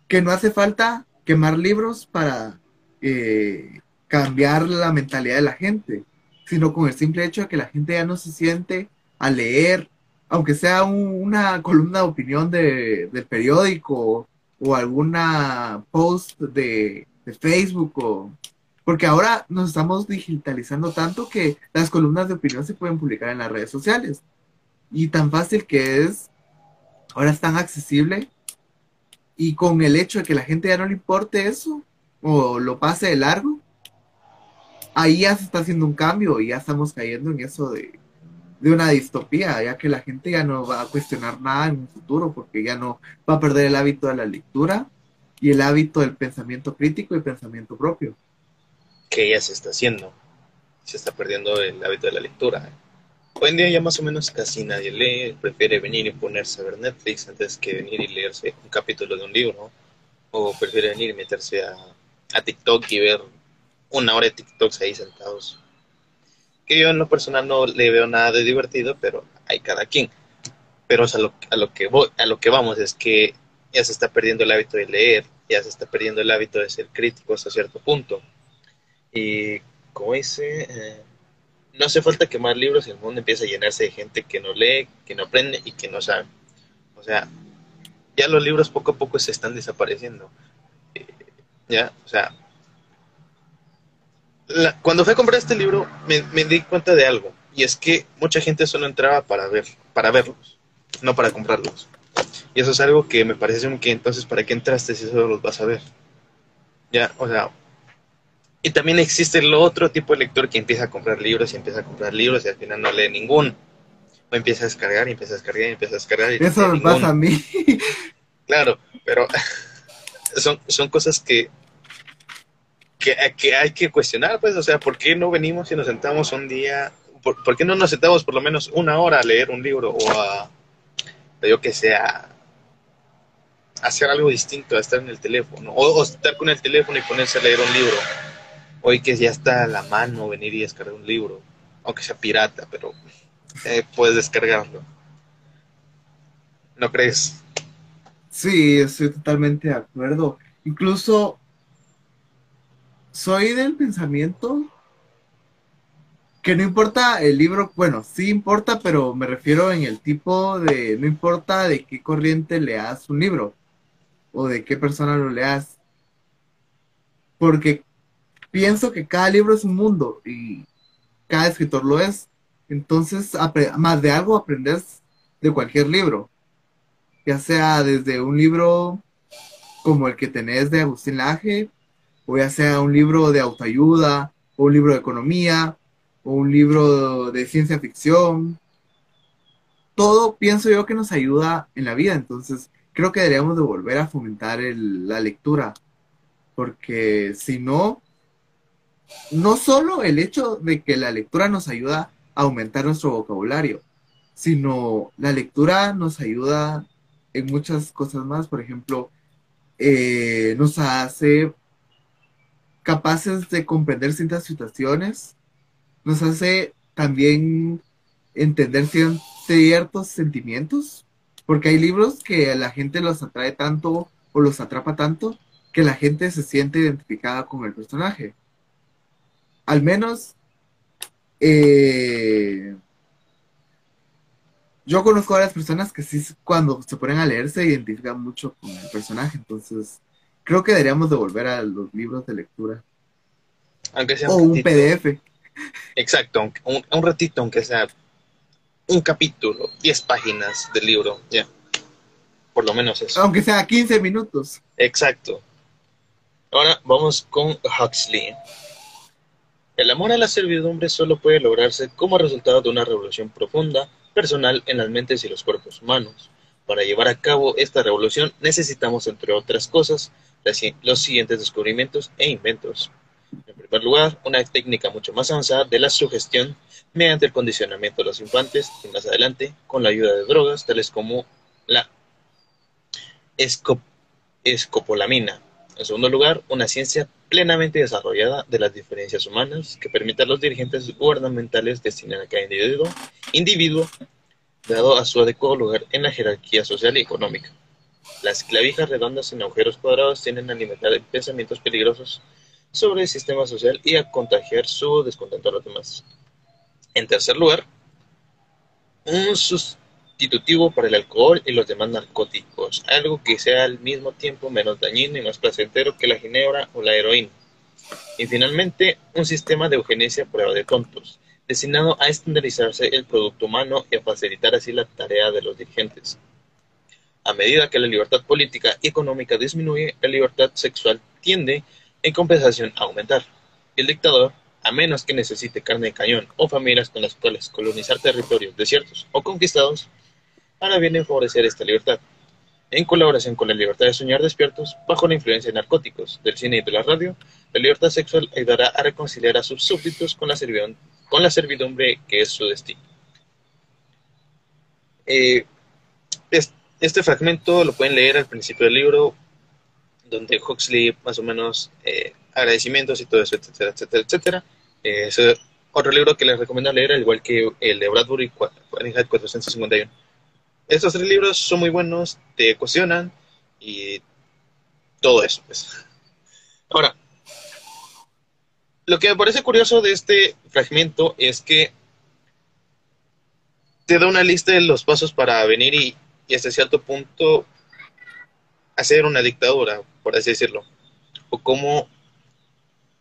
que no hace falta quemar libros para eh, cambiar la mentalidad de la gente, sino con el simple hecho de que la gente ya no se siente a leer, aunque sea una columna de opinión de, del periódico o alguna post de, de Facebook o porque ahora nos estamos digitalizando tanto que las columnas de opinión se pueden publicar en las redes sociales. Y tan fácil que es, ahora es tan accesible. Y con el hecho de que la gente ya no le importe eso, o lo pase de largo, ahí ya se está haciendo un cambio y ya estamos cayendo en eso de, una distopía, ya que la gente ya no va a cuestionar nada en un futuro, porque ya no va a perder el hábito de la lectura y el hábito del pensamiento crítico y pensamiento propio. Que ya se está haciendo. Se está perdiendo el hábito de la lectura. Hoy en día ya más o menos casi nadie lee, prefiere venir y ponerse a ver Netflix antes que venir y leerse un capítulo de un libro. O prefiere venir y meterse a, a TikTok y ver una hora de TikToks ahí sentados que yo en lo personal no le veo nada de divertido, pero hay cada quien. Pero a lo, a lo, que voy, a lo que vamos es que ya se está perdiendo el hábito de leer, ya se está perdiendo el hábito de ser crítico hasta cierto punto. Y como dice, eh, no hace falta quemar libros el mundo empieza a llenarse de gente que no lee, que no aprende y que no sabe. O sea, ya los libros poco a poco se están desapareciendo. Eh, ya, o sea, cuando fui a comprar este libro me, di cuenta de algo y es que mucha gente solo entraba para ver para verlos no para comprarlos y eso es algo que me parece que entonces para qué entraste si solo los vas a ver ya o sea y también existe el otro tipo de lector que empieza a comprar libros y empieza a comprar libros y al final no lee ninguno o empieza a descargar y empieza a descargar y empieza a descargar y eso me pasa a mí. Claro pero son, son cosas que que, que, hay que cuestionar, pues, o sea, ¿por qué no venimos y nos sentamos un día, por, qué no nos sentamos por lo menos una hora a leer un libro o a, yo que sea, hacer algo distinto a estar en el teléfono, o, estar con el teléfono y ponerse a leer un libro, hoy que ya está a la mano venir y descargar un libro, aunque sea pirata, pero eh, puedes descargarlo. ¿No crees? Sí, estoy totalmente de acuerdo. Incluso soy del pensamiento que no importa el libro, bueno, sí importa, pero me refiero en el tipo de, no importa de qué corriente leas un libro o de qué persona lo leas, porque pienso que cada libro es un mundo y cada escritor lo es. Entonces, más de algo aprendes de cualquier libro, ya sea desde un libro como el que tenés de Agustín Laje, o ya sea un libro de autoayuda, o un libro de economía, o un libro de ciencia ficción. Todo pienso yo que nos ayuda en la vida, entonces creo que deberíamos de volver a fomentar la lectura, porque si no, no solo el hecho de que la lectura nos ayuda a aumentar nuestro vocabulario, sino la lectura nos ayuda en muchas cosas más, por ejemplo, eh, nos hace capaces de comprender ciertas situaciones, nos hace también entender ciertos sentimientos, porque hay libros que a la gente los atrae tanto o los atrapa tanto que la gente se siente identificada con el personaje. Al menos eh, yo conozco a varias personas que sí cuando se ponen a leer se identifican mucho con el personaje, entonces Creo que deberíamos de volver a los libros de lectura. Aunque sea o un, PDF. Exacto, un, un, ratito, aunque sea un capítulo, 10 páginas del libro, ya. Por lo menos eso. Aunque sea 15 minutos. Exacto. Ahora vamos con Huxley. El amor a la servidumbre solo puede lograrse como resultado de una revolución profunda, personal en las mentes y los cuerpos humanos. Para llevar a cabo esta revolución necesitamos, entre otras cosas, los siguientes descubrimientos e inventos. En primer lugar, una técnica mucho más avanzada de la sugestión mediante el condicionamiento de los infantes y más adelante con la ayuda de drogas tales como la escopolamina. En segundo lugar, una ciencia plenamente desarrollada de las diferencias humanas que permita a los dirigentes gubernamentales destinar a cada individuo, individuo dado a su adecuado lugar en la jerarquía social y económica. Las clavijas redondas en agujeros cuadrados tienden a alimentar pensamientos peligrosos sobre el sistema social y a contagiar su descontento a los demás. En tercer lugar, un sustitutivo para el alcohol y los demás narcóticos, algo que sea al mismo tiempo menos dañino y más placentero que la ginebra o la heroína. Y finalmente, un sistema de eugenesia prueba de tontos, destinado a estandarizarse el producto humano y a facilitar así la tarea de los dirigentes. A medida que la libertad política y económica disminuye, la libertad sexual tiende, en compensación, a aumentar. El dictador, a menos que necesite carne de cañón o familias con las cuales colonizar territorios desiertos o conquistados, ahora viene a favorecer esta libertad. En colaboración con la libertad de soñar despiertos, bajo la influencia de narcóticos, del cine y de la radio, la libertad sexual ayudará a reconciliar a sus súbditos con la, con la servidumbre que es su destino. Eh, este fragmento lo pueden leer al principio del libro, donde Huxley más o menos eh, agradecimientos y todo eso, etcétera, etcétera, etcétera. Eh, es otro libro que les recomiendo leer, al igual que el de Bradbury, Fahrenheit 451. Estos tres libros son muy buenos, te cuestionan y todo eso. Pues. Ahora, lo que me parece curioso de este fragmento es que te da una lista de los pasos para venir y, hasta cierto punto hacer una dictadura, por así decirlo. O cómo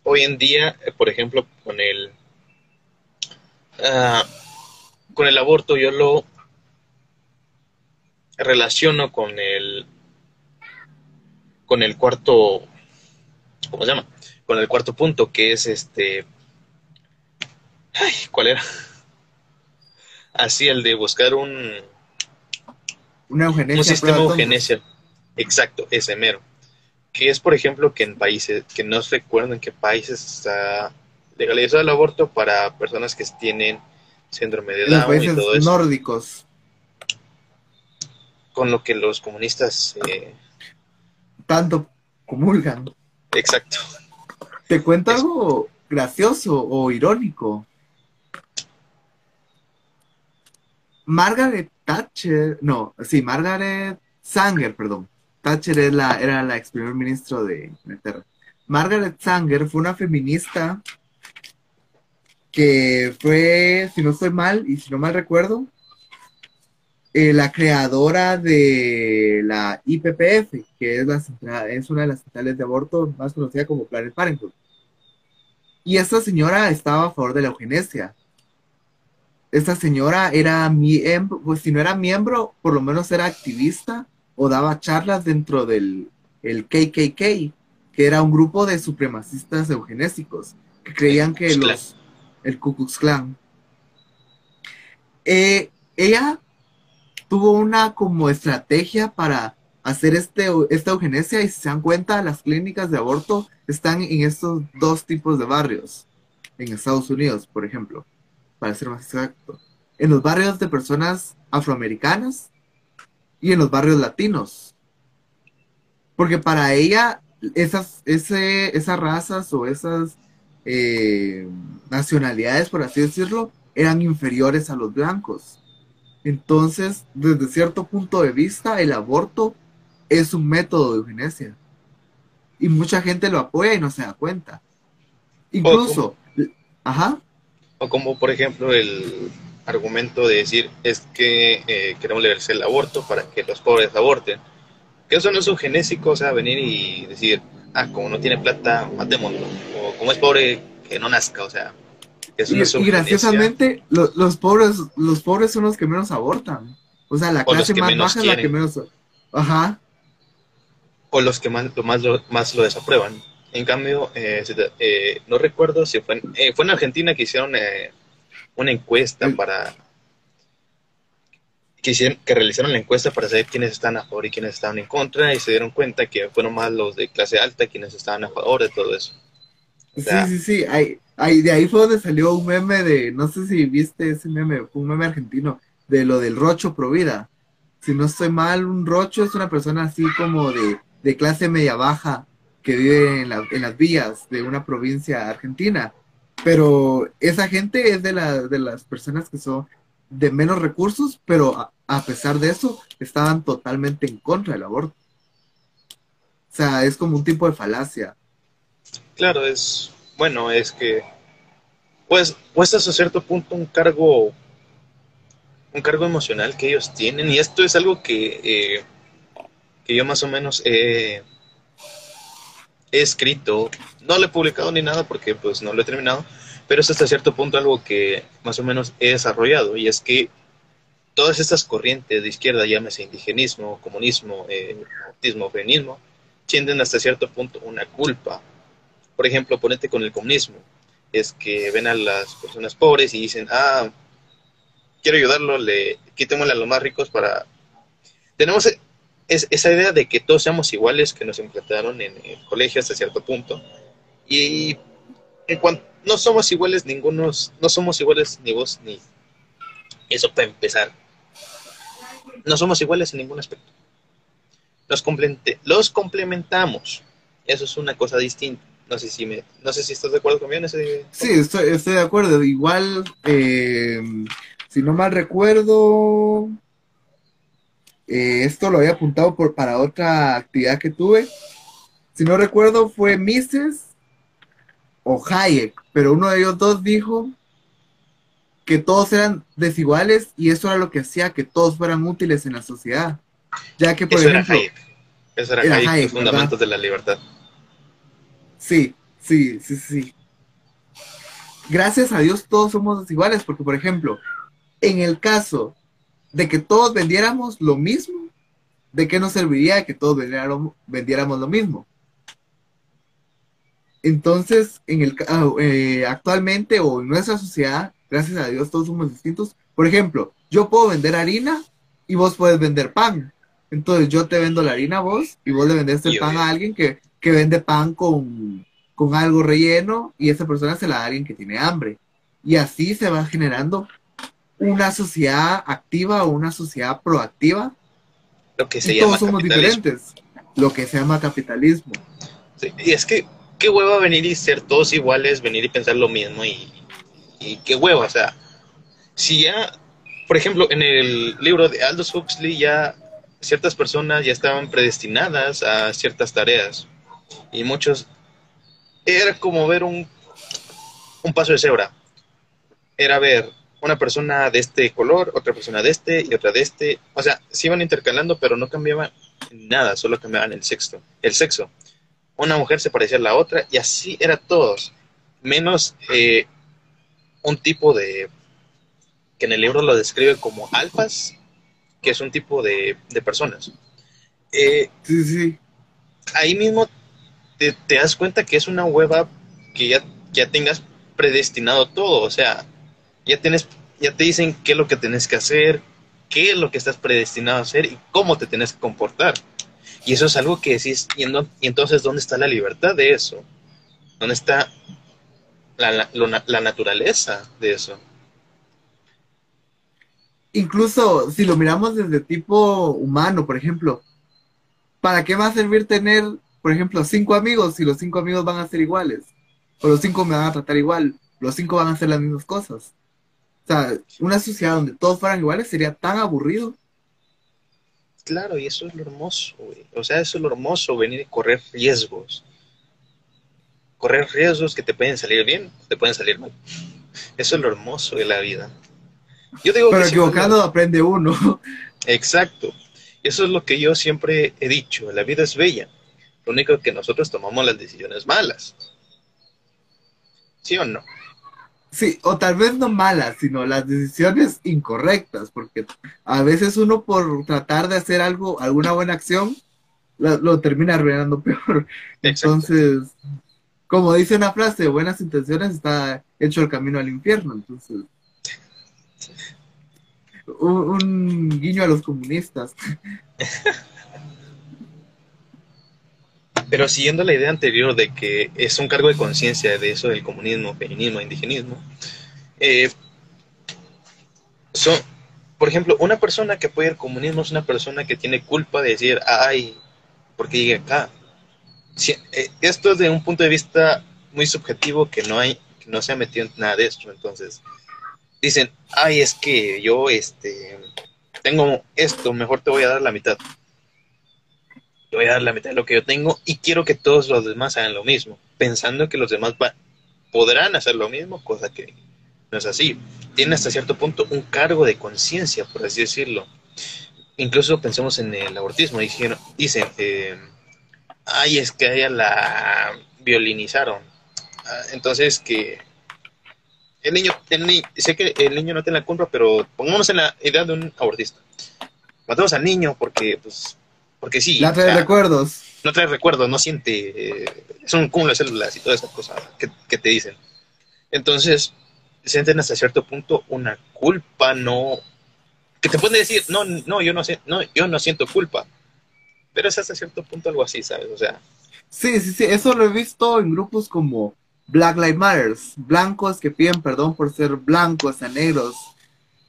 hoy en día, eh, por ejemplo, con el, ah, con el aborto, yo lo relaciono con el, con el cuarto, ¿cómo se llama? Con el cuarto punto, que es este, ay, ¿cuál era? Así, el de buscar un, una eugenesia un sistema eugenesia. Exacto, ese mero. Que es, por ejemplo, que en países, que no recuerdo en qué países está legalizado el aborto para personas que tienen síndrome de Down y todo eso. nórdicos. Con lo que los comunistas... Eh... Tanto comulgan. Exacto. Te cuento algo gracioso o irónico. Margaret Thatcher, no, sí, Margaret Sanger, perdón. Thatcher era la ex primer ministro de Inglaterra. Margaret Sanger fue una feminista que fue, si no estoy mal y si no mal recuerdo, eh, la creadora de la IPPF, que es, la, es una de las centrales de aborto más conocida como Planned Parenthood. Y esta señora estaba a favor de la eugenesia esta señora era miembro, pues si no era miembro, por lo menos era activista o daba charlas dentro del el KKK, que era un grupo de supremacistas eugenésicos que creían que los el Ku Klux Klan. Eh, ella tuvo una como estrategia para hacer este, esta eugenesia y si se dan cuenta, las clínicas de aborto están en estos dos tipos de barrios en Estados Unidos, por ejemplo para ser más exacto, en los barrios de personas afroamericanas y en los barrios latinos. Porque para ella esas, esas razas o esas eh, nacionalidades, por así decirlo, eran inferiores a los blancos. Entonces, desde cierto punto de vista, el aborto es un método de eugenesia. Y mucha gente lo apoya y no se da cuenta. Incluso, ajá. O como por ejemplo el argumento de decir es que eh, queremos legalizar el aborto para que los pobres aborten. Que eso no es un genésico, o sea, venir y decir, ah, como no tiene plata, matémoslo. O como es pobre, que no nazca, o sea. Y, graciosamente, los, pobres, los pobres son los que menos abortan. O sea, la clase más baja es la que menos. Ajá. O los que más, más, lo, más lo desaprueban. En cambio, eh, eh, no recuerdo si fue en, eh, fue en Argentina que hicieron una encuesta para que, hicieron, que realizaron la encuesta para saber quiénes están a favor y quiénes estaban en contra y se dieron cuenta que fueron más los de clase alta quienes estaban a favor de todo eso. sí, sí, sí. De ahí fue donde salió un meme de, no sé si viste ese meme, fue un meme argentino, de lo del rocho pro vida. Si no estoy mal, un rocho es una persona así como de, de clase media baja que vive en, las vías de una provincia argentina. Pero esa gente es de, de las personas que son de menos recursos, pero a, pesar de eso estaban totalmente en contra del aborto. O sea, es como un tipo de falacia. Claro, es, bueno, es que, pues, pues hasta cierto punto un cargo, un cargo emocional que ellos tienen, y esto es algo que, eh, que yo más o menos he escrito, no lo he publicado ni nada porque pues no lo he terminado, pero es hasta cierto punto algo que más o menos he desarrollado. Y es que todas estas corrientes de izquierda, llámese indigenismo, comunismo, eh, autismo, feminismo, tienden hasta cierto punto una culpa. Por ejemplo, ponete con el comunismo. es que ven a las personas pobres y dicen, ah, quiero ayudarlo, le quitémosle a los más ricos para... Tenemos e- es, esa idea de que todos seamos iguales que nos implantaron en el colegio hasta cierto punto. Y en no somos iguales ningunos, no somos iguales ni vos ni eso para empezar. No somos iguales en ningún aspecto. Los, los complementamos. Eso es una cosa distinta. No sé si me, no sé si estás de acuerdo conmigo en ese. Sí, estoy, estoy de acuerdo. Igual, eh, si no mal recuerdo, eh, esto lo había apuntado por, para otra actividad que tuve. Si no recuerdo, fue Mises o Hayek, pero uno de ellos dos dijo que todos eran desiguales y eso era lo que hacía que todos fueran útiles en la sociedad. Ya que, por Eso ejemplo, era Hayek. Eso era, era Hayek, Hayek, los fundamentos ¿verdad? de la libertad. Sí, sí, sí, sí. Gracias a Dios todos somos desiguales, porque por ejemplo, en el caso de que todos vendiéramos lo mismo, ¿de qué nos serviría que todos vendiéramos, vendiéramos lo mismo? Entonces, en el, ah, eh, actualmente o en nuestra sociedad, gracias a Dios todos somos distintos. Por ejemplo, yo puedo vender harina y vos puedes vender pan. Entonces yo te vendo la harina a vos y vos le vendés el pan a alguien que, que vende pan con, con algo relleno y esa persona se la da a alguien que tiene hambre. Y así se va generando una sociedad activa o una sociedad proactiva Lo que se y llama todos somos diferentes. Lo que se llama capitalismo. Sí, Y es que, qué hueva venir y ser todos iguales, venir y pensar lo mismo y, y qué hueva, o sea, si ya, por ejemplo, en el libro de Aldous Huxley ya ciertas personas ya estaban predestinadas a ciertas tareas y muchos, era como ver un, un paso de cebra, era ver una persona de este color, otra persona de este y otra de este, o sea, se iban intercalando pero no cambiaban nada, solo cambiaban el sexo, el sexo una mujer se parecía a la otra y así era todos, menos eh, un tipo de, que en el libro lo describe como alfas, que es un tipo de, de personas. Eh, Sí, sí. ahí mismo te, te das cuenta que es una hueva que ya, ya tengas predestinado todo, o sea, ya tienes, ya te dicen qué es lo que tienes que hacer, qué es lo que estás predestinado a hacer y cómo te tienes que comportar. Y eso es algo que decís, y, y entonces, ¿dónde está la libertad de eso? ¿Dónde está la, la- lo na- la naturaleza de eso? Incluso si lo miramos desde tipo humano, por ejemplo, ¿para qué va a servir tener, por ejemplo, cinco amigos si los cinco amigos van a ser iguales? O los cinco me van a tratar igual, los cinco van a hacer las mismas cosas. O sea, una sociedad donde todos fueran iguales sería tan aburrido. Claro, y eso es lo hermoso, güey. O sea, eso es lo hermoso, venir y correr riesgos. Correr riesgos que te pueden salir bien, te pueden salir mal. Eso es lo hermoso de la vida. Yo digo Pero que siempre equivocando aprende uno. Exacto. Eso es lo que yo siempre he dicho. La vida es bella. Lo único que nosotros tomamos las decisiones malas. ¿Sí o no? Sí, o tal vez no malas, sino las decisiones incorrectas, porque a veces uno por tratar de hacer algo, alguna buena acción, lo, lo termina arruinando peor. Entonces, como dice una frase, buenas intenciones está hecho el camino al infierno. Entonces, un, un guiño a los comunistas. Pero siguiendo la idea anterior de que es un cargo de conciencia de eso del comunismo, feminismo, indigenismo, eh, son, por ejemplo, una persona que apoya el comunismo es una persona que tiene culpa de decir, ay, ¿por qué llegué acá? Si- eh, esto es de un punto de vista muy subjetivo que no hay, que no se ha metido en nada de esto. Entonces, dicen, ay, es que yo, este, tengo esto, mejor te voy a dar la mitad voy a dar la mitad de lo que yo tengo y quiero que todos los demás hagan lo mismo, pensando que los demás podrán hacer lo mismo, cosa que no es así. Tienen hasta cierto punto un cargo de conciencia, por así decirlo. Incluso pensemos en el abortismo, dijeron, dicen, eh, ay, es que ella la violinizaron. Ah, Entonces que el niño, sé que el niño no tiene la culpa, pero pongámonos en la idea de un abortista. Matamos al niño porque, pues, porque sí. La o trae sea, recuerdos. no trae recuerdos, no siente, eh, es un cúmulo de células y toda esa cosa que, que te dicen. Entonces, sienten hasta cierto punto una culpa, no... Que te pueden decir, no, no, yo no, no, yo no siento culpa. Pero es hasta cierto punto algo así, ¿sabes? O sea... Sí, sí, sí, eso lo he visto en grupos como Black Lives Matter, blancos que piden perdón por ser blancos a negros.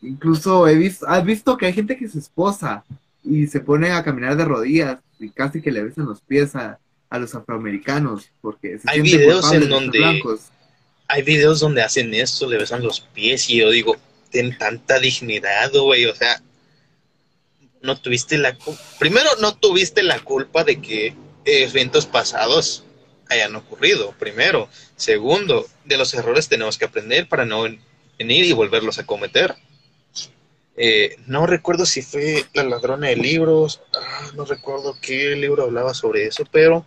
Incluso he visto, has visto que hay gente que se esposa y se pone a caminar de rodillas y casi que le besan los pies a, los afroamericanos porque se hay videos en donde hay videos donde hacen esto, le besan los pies y yo digo, ten tanta dignidad, güey, o sea, no tuviste la primero no tuviste la culpa de que eventos pasados hayan ocurrido, primero. Segundo, de los errores tenemos que aprender para no venir y volverlos a cometer. Eh, no recuerdo si fue La ladrona de libros, ah, no recuerdo qué libro hablaba sobre eso, pero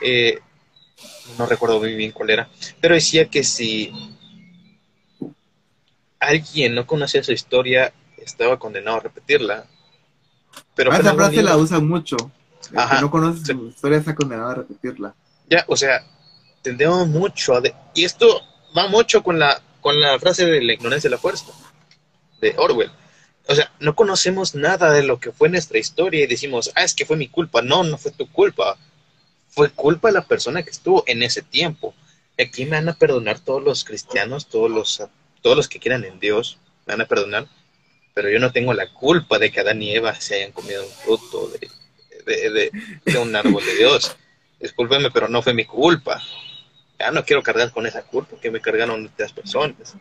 eh, no recuerdo muy bien cuál era, pero decía que si alguien no conocía su historia, estaba condenado a repetirla. Pero esa frase la usa mucho. El que no conoce su historia está condenado a repetirla. Ya, o sea, tendemos mucho a y esto va mucho con la con la frase de la ignorancia de la fuerza de Orwell. O sea, no conocemos nada de lo que fue nuestra historia y decimos, ah, es que fue mi culpa. No, no fue tu culpa fue culpa de la persona que estuvo en ese tiempo. Aquí me van a perdonar todos los cristianos, todos los, todos los que quieran en Dios, me van a perdonar, pero yo no tengo la culpa de que Adán y Eva se hayan comido un fruto de, un árbol de Dios. Discúlpeme, pero no fue mi culpa. Ya no quiero cargar con esa culpa que me cargaron otras personas.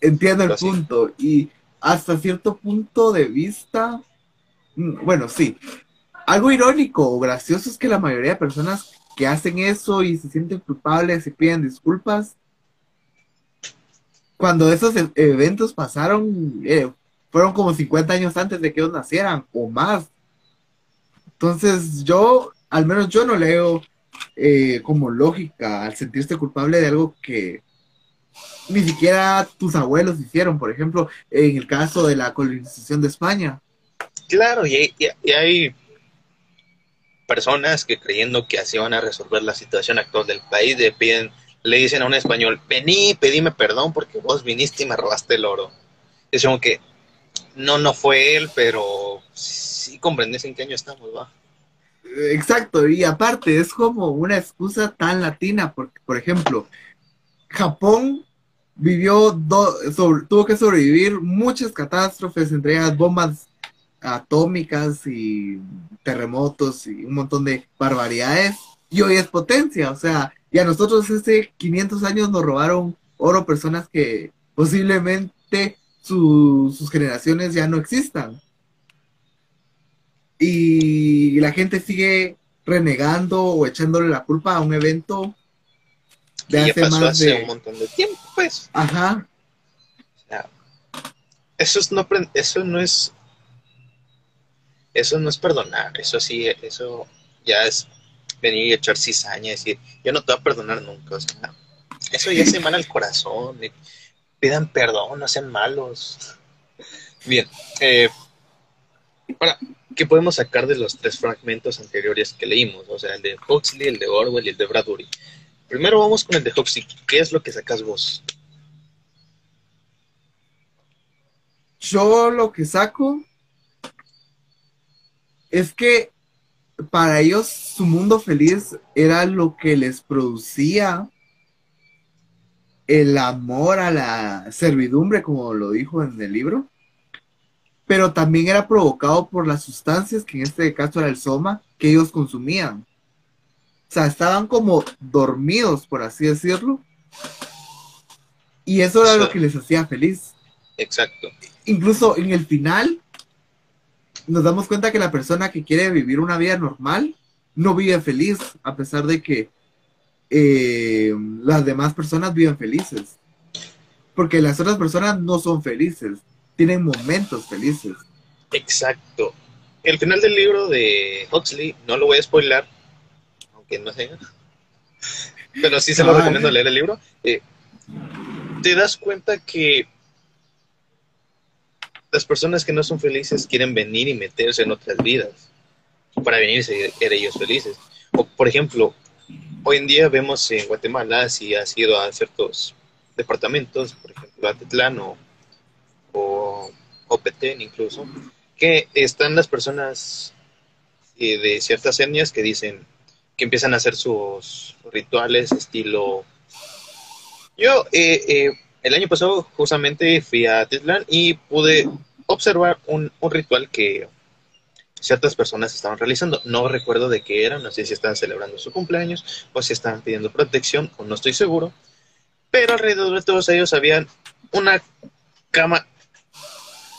Entiendo el punto y hasta cierto punto de vista, mm, bueno, sí, algo irónico o gracioso es que la mayoría de personas que hacen eso y se sienten culpables y piden disculpas, cuando esos e-, eventos pasaron, eh, fueron como 50 años antes de que ellos nacieran o más. Entonces yo, al menos yo no leo eh, como lógica al sentirse culpable de algo que ni siquiera tus abuelos hicieron, por ejemplo, en el caso de la colonización de España. Claro, y hay personas que creyendo que así van a resolver la situación actual del país, le, piden, le dicen a un español, vení, pedime perdón porque vos viniste y me robaste el oro. Es como que no, no fue él, pero sí comprendes en qué año estamos, va. Exacto, y aparte es como una excusa tan latina, porque, por ejemplo, Japón vivió, tuvo que sobrevivir muchas catástrofes, entre ellas bombas atómicas y terremotos y un montón de barbaridades. Y hoy es potencia, o sea, y a nosotros hace 500 años nos robaron oro personas que posiblemente sus generaciones ya no existan. Y la gente sigue renegando o echándole la culpa a un evento de hace más de un montón de tiempo, pues. Ajá. eso, no, eso no es eso no es perdonar, eso sí, eso ya es venir y echar cizaña y decir, yo no te voy a perdonar nunca, o sea, eso ya se mal al corazón, pidan perdón, no sean malos. Bien, eh, ahora, ¿qué podemos sacar de los tres fragmentos anteriores que leímos? O sea, el de Huxley, el de Orwell y el de Bradbury. Primero vamos con el de Huxley. ¿Qué es lo que sacas vos? Yo lo que saco es que para ellos su mundo feliz era lo que les producía el amor a la servidumbre, como lo dijo en el libro, pero también era provocado por las sustancias, que en este caso era el soma, que ellos consumían. Sea, estaban como dormidos, por así decirlo, y eso era lo que les hacía feliz. Exacto. Incluso en el final, nos damos cuenta que la persona que quiere vivir una vida normal no vive feliz, a pesar de que eh, las demás personas viven felices. Porque las otras personas no son felices, tienen momentos felices. Exacto. El final del libro de Huxley, no lo voy a spoilar, aunque no sé, pero sí se lo recomiendo leer el libro. Eh, te das cuenta que las personas que no son felices quieren venir y meterse en otras vidas para venir y ser ellos felices. O, por ejemplo, hoy en día vemos en Guatemala, si has ido a ciertos departamentos, por ejemplo, Atitlán o, o, o Petén incluso, que están las personas eh, de ciertas etnias que dicen que empiezan a hacer sus rituales estilo... Yo eh, eh, el año pasado justamente fui a Atitlán y pude observar un, un ritual que ciertas personas estaban realizando. No recuerdo de qué era, no sé si estaban celebrando su cumpleaños o si estaban pidiendo protección, o no estoy seguro. Pero alrededor de todos ellos habían una cama,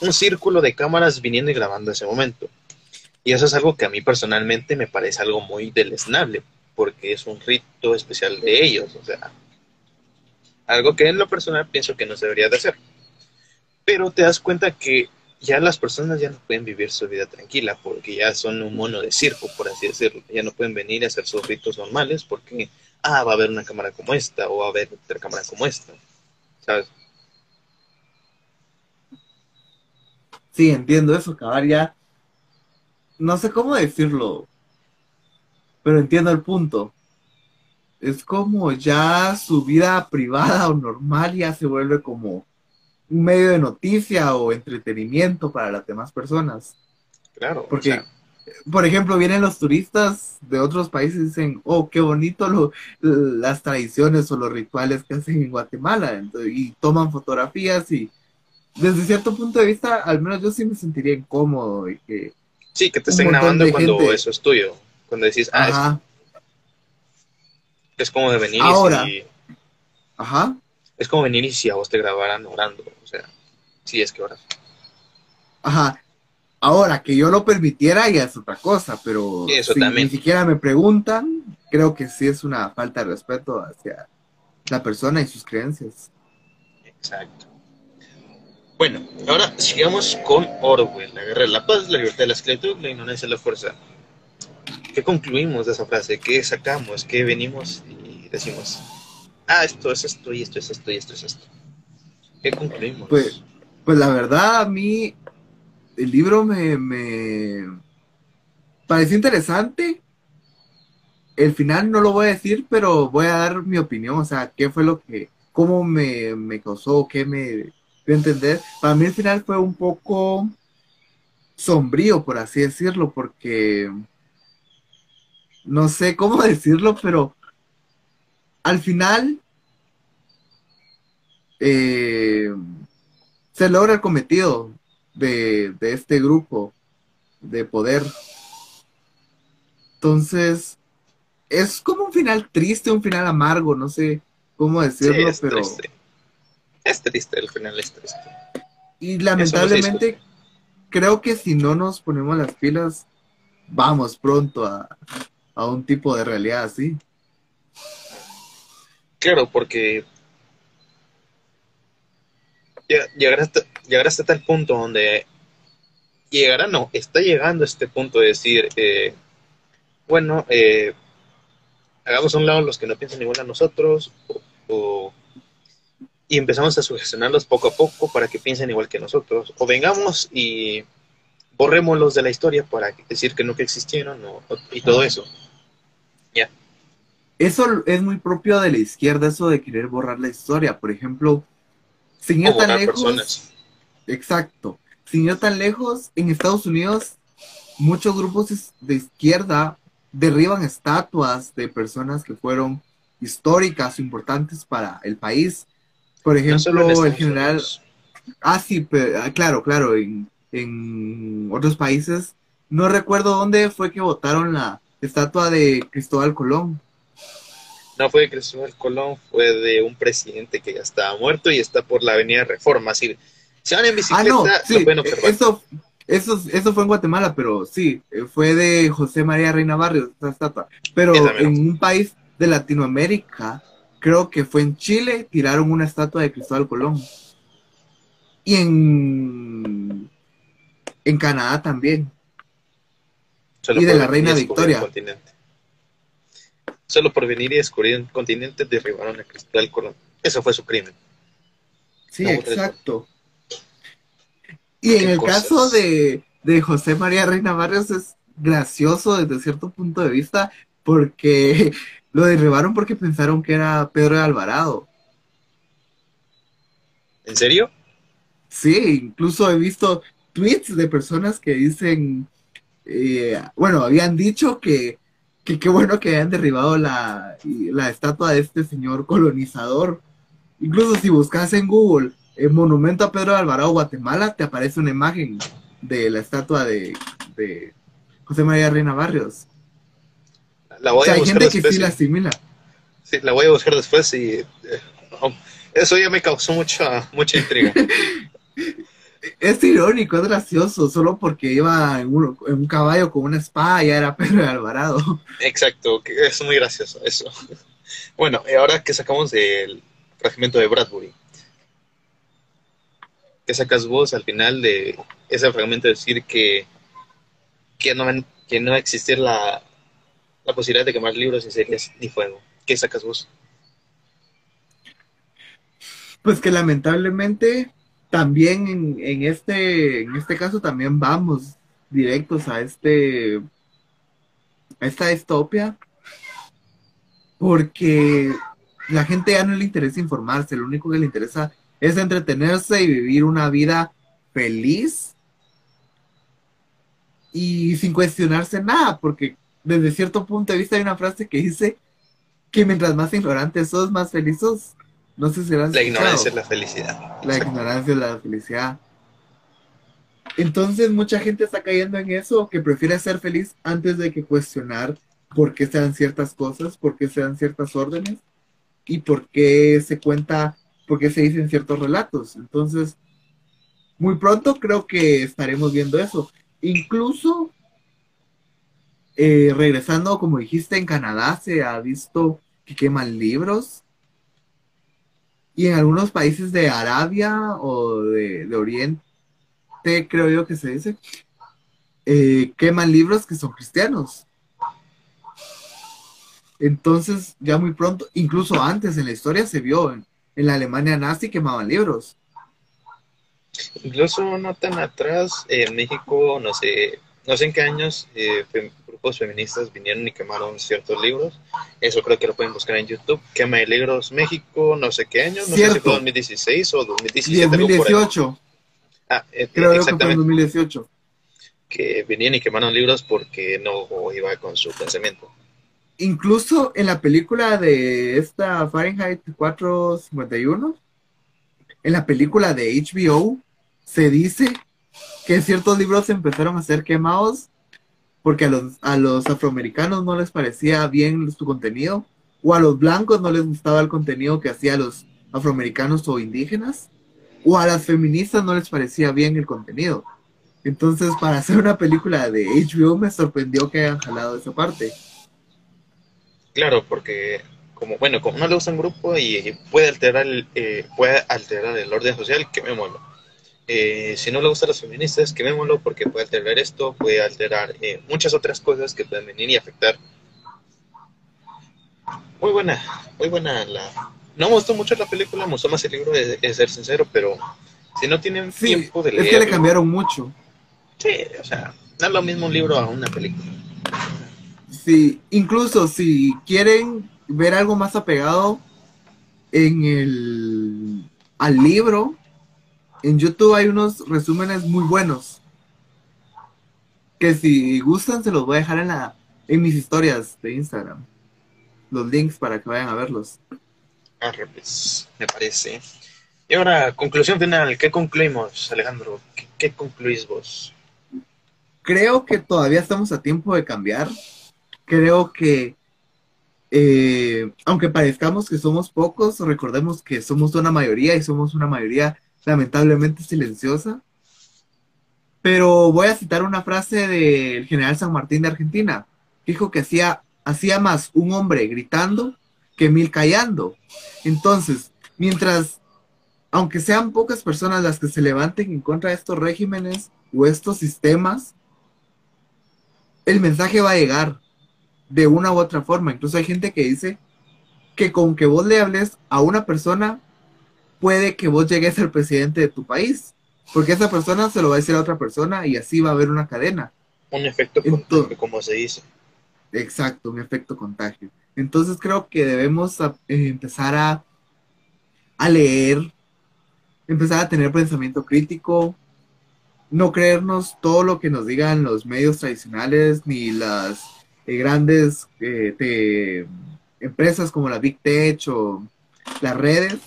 un círculo de cámaras viniendo y grabando ese momento. Y eso es algo que a mí personalmente me parece algo muy deleznable, porque es un rito especial de ellos, o sea, algo que en lo personal pienso que no se debería de hacer. Pero te das cuenta que ya las personas ya no pueden vivir su vida tranquila porque ya son un mono de circo, por así decirlo. Ya no pueden venir a hacer sus ritos normales porque, ah, va a haber una cámara como esta o va a haber otra cámara como esta. ¿Sabes? Sí, entiendo eso, cabar ya. No sé cómo decirlo, pero entiendo el punto. Es como ya su vida privada o normal ya se vuelve como un medio de noticia o entretenimiento para las demás personas. Claro. Porque, o sea, por ejemplo, vienen los turistas de otros países y dicen, oh, qué bonito lo, las tradiciones o los rituales que hacen en Guatemala. Entonces, y toman fotografías y desde cierto punto de vista, al menos yo sí me sentiría incómodo y que... Sí, que te estén grabando cuando gente... eso es tuyo. Cuando decís, ah, es, es como de venir Ahora. y... Ajá. Es como venir y si a vos te grabaran orando, o sea, sí es que oras. Ajá. Ahora, que yo lo permitiera ya es otra cosa, pero Eso si también. ni siquiera me preguntan, creo que sí es una falta de respeto hacia la persona y sus creencias. Exacto. Bueno, ahora sigamos con Orwell, la guerra de la paz, la libertad de la esclavitud, la ignorancia de la fuerza. ¿Qué concluimos de esa frase? ¿Qué sacamos? ¿Qué venimos y decimos? ah, esto es esto y esto es esto y esto es esto. ¿Qué concluimos? Pues, pues la verdad, a mí el libro me, me pareció interesante. El final no lo voy a decir, pero voy a dar mi opinión, o sea, qué fue lo que, cómo me, me causó, qué me entender. Para mí el final fue un poco sombrío, por así decirlo, porque no sé cómo decirlo, pero al final eh, se logra el cometido de, de, este grupo de poder. Entonces, es como un final triste, un final amargo, no sé cómo decirlo, sí, pero... Triste. Es triste, el final es triste. Y lamentablemente, creo que si no nos ponemos las pilas, vamos pronto a, a un tipo de realidad así. Claro, porque llegar hasta, llegar hasta tal punto donde llegará, no, está llegando a este punto de decir, eh, bueno, eh, hagamos a un lado los que no piensan igual a nosotros, o, o, y empezamos a sugestionarlos poco a poco para que piensen igual que nosotros, o vengamos y borrémoslos de la historia para decir que nunca existieron, o, y todo eso. Ya. Yeah. Eso es muy propio de la izquierda, eso de querer borrar la historia. Por ejemplo, sin ir tan lejos. Personas. Exacto. Sin ir tan lejos, en Estados Unidos, muchos grupos de izquierda derriban estatuas de personas que fueron históricas o importantes para el país. Por ejemplo, no el general. Ah, sí, pero, claro, claro. En, en otros países, no recuerdo dónde fue que votaron la estatua de Cristóbal Colón. No fue de Cristóbal Colón, fue de un presidente que ya estaba muerto y está por la avenida Reforma. Así, se van en bicicleta, ah, no, sí, pueden observar. Eso, eso, eso fue en Guatemala, pero sí, fue de José María Reina Barrios, esta estatua. Pero en un país de Latinoamérica, creo que fue en Chile, tiraron una estatua de Cristóbal Colón. Y en, en Canadá también. Solo y de la Reina Victoria. Solo por venir y descubrir un continente derribaron a Cristóbal Colón. Eso fue su crimen. Sí, no, exacto. Y en el cosas? caso de, de, José María Reina Barrios es gracioso desde cierto punto de vista porque lo derribaron porque pensaron que era Pedro de Alvarado. que. ¿En serio? Sí, incluso he visto tweets de personas que dicen, eh, bueno, habían dicho que qué bueno que hayan derribado la, la estatua de este señor colonizador. Incluso si buscas en Google el monumento a Pedro de Alvarado, Guatemala, te aparece una imagen de la estatua de, de José María Reina Barrios. La voy a buscar hay gente que sí la asimila. Sí, la voy a buscar después y eh, eso ya me causó mucha, mucha intriga. es irónico, es gracioso, solo porque iba en un, caballo con una espada y era Pedro de Alvarado. Exacto, es muy gracioso eso. Bueno, ahora que sacamos del fragmento de Bradbury, ¿qué sacas vos al final de ese fragmento de decir que, que, no, que no existir la, la posibilidad de quemar libros y series ni fuego? ¿Qué sacas vos? Pues que lamentablemente también en, este, en este caso también vamos directos a este a esta distopia porque la gente ya no le interesa informarse, lo único que le interesa es entretenerse y vivir una vida feliz y sin cuestionarse nada, porque desde cierto punto de vista hay una frase que dice que mientras más ignorantes sos, más felices no sé si La ignorancia es la felicidad. La ignorancia es la felicidad. Entonces mucha gente está cayendo en eso, que prefiere ser feliz antes de que cuestionar por qué se dan ciertas cosas, por qué se dan ciertas órdenes y por qué se cuenta, por qué se dicen ciertos relatos. Entonces, muy pronto creo que estaremos viendo eso. Incluso, eh, regresando, como dijiste, en Canadá se ha visto que queman libros y en algunos países de Arabia o de, Oriente, creo yo que se dice, eh, queman libros que son cristianos. Entonces, ya muy pronto, incluso antes en la historia se vio, en, la Alemania nazi quemaban libros. Incluso no tan atrás, en México, no sé, no sé en qué años, eh, grupos feministas vinieron y quemaron ciertos libros. Eso creo que lo pueden buscar en YouTube. Quema de libros México, no sé qué año, no sé si fue 2016 o 2017. 2018. Ah, eh, creo exactamente. que fue 2018. Que venían y quemaron libros porque no iba con su pensamiento. Incluso en la película de esta Fahrenheit 451, en la película de HBO, se dice que ciertos libros empezaron a ser quemados porque a los, a los afroamericanos no les parecía bien su contenido, o a los blancos no les gustaba el contenido que hacían los afroamericanos o indígenas, o a las feministas no les parecía bien el contenido. Entonces, para hacer una película de HBO me sorprendió que hayan jalado esa parte. Claro, porque como bueno, como no le gusta un grupo y puede alterar el, eh, puede alterar el orden social, que me mola eh, si no le gustan los feministas, quemémoslo porque puede alterar esto, puede alterar eh, muchas otras cosas que pueden venir y afectar. Muy buena, muy buena la... No me gustó mucho la película, me gustó más el libro, de, ser sincero, pero si no tienen tiempo de leer... Es que le cambiaron mucho. Sí, o sea, no es lo mismo un libro a una película. Sí, incluso si quieren ver algo más apegado en el al libro, en YouTube hay unos resúmenes muy buenos. Que si gustan, se los voy a dejar en, la, en mis historias de Instagram. Los links para que vayan a verlos. Ah, pues, me parece. Y ahora, conclusión final. ¿Qué concluimos, Alejandro? ¿Qué, concluís vos? Creo que todavía estamos a tiempo de cambiar. Creo que, eh, aunque parezcamos que somos pocos, recordemos que somos una mayoría y somos una mayoría lamentablemente silenciosa. Pero voy a citar una frase del general San Martín de Argentina. Dijo que hacía, hacía más un hombre gritando que mil callando. Entonces, mientras, aunque sean pocas personas las que se levanten en contra de estos regímenes o estos sistemas, el mensaje va a llegar de una u otra forma. Incluso hay gente que dice que con que vos le hables a una persona puede que vos llegues al presidente de tu país, porque esa persona se lo va a decir a otra persona y así va a haber una cadena. Un efecto contagio, como se dice. Exacto, un efecto contagio. Entonces creo que debemos a- eh, empezar a, a leer, empezar a tener pensamiento crítico, no creernos todo lo que nos digan los medios tradicionales ni las eh, grandes eh, te- empresas como la Big Tech o las redes.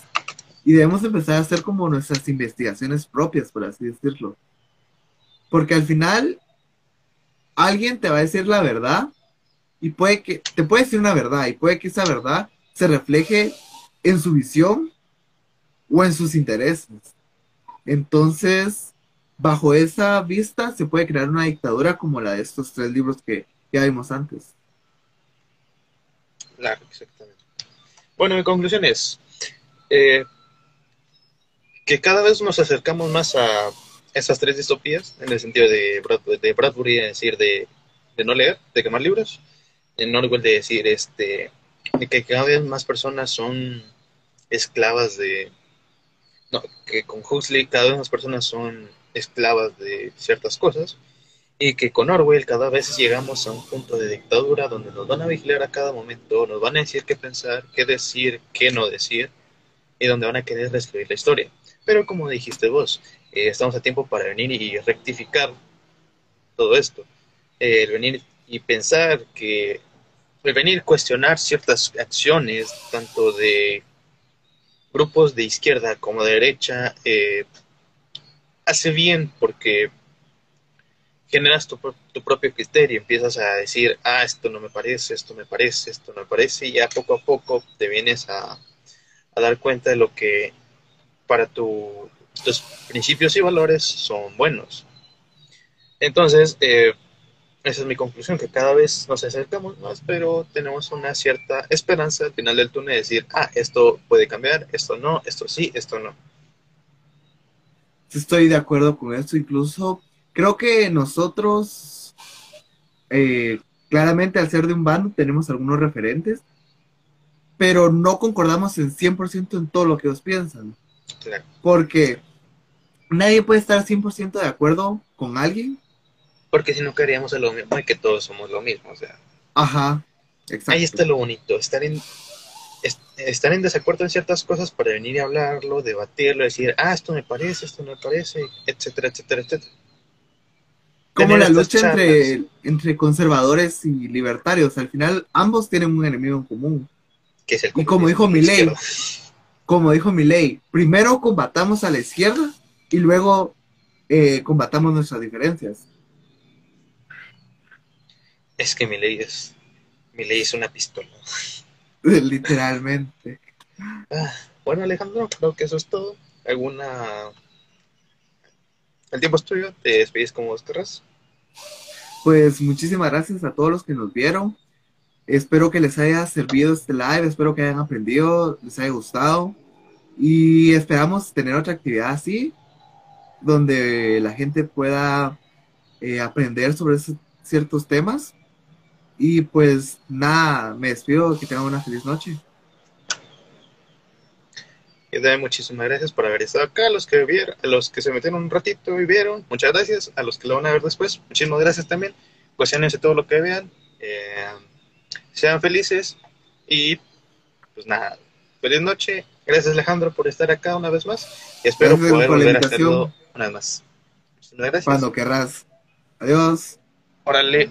Y debemos empezar a hacer como nuestras investigaciones propias, por así decirlo. Porque al final alguien te va a decir la verdad y puede que te puede decir una verdad y puede que esa verdad se refleje en su visión o en sus intereses. Entonces, bajo esa vista se puede crear una dictadura como la de estos tres libros que ya vimos antes. Claro, exactamente. Bueno, mi conclusión es eh, que cada vez nos acercamos más a esas tres distopías, en el sentido de, de Bradbury, decir, de, de no leer, de quemar libros, en Orwell de decir este, de que cada vez más personas son esclavas de... No, que con Huxley cada vez más personas son esclavas de ciertas cosas y que con Orwell cada vez llegamos a un punto de dictadura donde nos van a vigilar a cada momento, nos van a decir qué pensar, qué decir, qué no decir, y donde van a querer reescribir la historia. Pero como dijiste vos, eh, estamos a tiempo para venir y rectificar todo esto. Eh, el venir y pensar que, el venir cuestionar ciertas acciones, tanto de grupos de izquierda como de derecha, eh, hace bien porque generas tu, pro- tu propio criterio, empiezas a decir, ah, esto no me parece, esto me parece, esto no me parece, y ya poco a poco te vienes a dar cuenta de lo que para tu, tus principios y valores son buenos. Entonces, eh, esa es mi conclusión, que cada vez nos acercamos más, pero tenemos una cierta esperanza al final del túnel de decir, ah, esto puede cambiar, esto no, esto sí, esto no. Estoy de acuerdo con esto, incluso creo que nosotros, eh, claramente al ser de un bando, tenemos algunos referentes, pero no concordamos en 100% en todo lo que ellos piensan. Porque nadie puede estar 100% de acuerdo con alguien. Porque si no queríamos lo mismo y que todos somos lo mismo, o sea. Ajá, exacto. Ahí está lo bonito, estar en, es- estar en desacuerdo en ciertas cosas para venir y hablarlo, debatirlo, decir, ah, esto me parece, esto no me parece, etcétera, etcétera, etcétera. Como tener la lucha entre, charlas. entre conservadores y libertarios, al final ambos tienen un enemigo en común. Que es el Y como dijo Milei. Como dijo Milei, primero combatamos a la izquierda y luego eh, combatamos nuestras diferencias. Es que mi ley es, mi ley es una pistola. Literalmente. Ah, bueno, Alejandro, creo que eso es todo. ¿Alguna... El tiempo es tuyo, te despides como vos querrás. Pues muchísimas gracias a todos los que nos vieron. Espero que les haya servido este live, espero que hayan aprendido, les haya gustado. Y esperamos tener otra actividad así, donde la gente pueda eh, aprender sobre ciertos temas. Y pues nada, me despido, que tengan una feliz noche. Y muchísimas gracias por haber estado acá, los que vieron, los que se metieron un ratito y vieron, muchas gracias, a los que lo van a ver después, muchísimas gracias también, cuestionense todo lo que vean, eh, sean felices y pues nada, feliz noche, gracias Alejandro por estar acá una vez más y espero Gracias poder volver a hacerlo una vez más. Gracias. Cuando querrás. Adiós. Órale.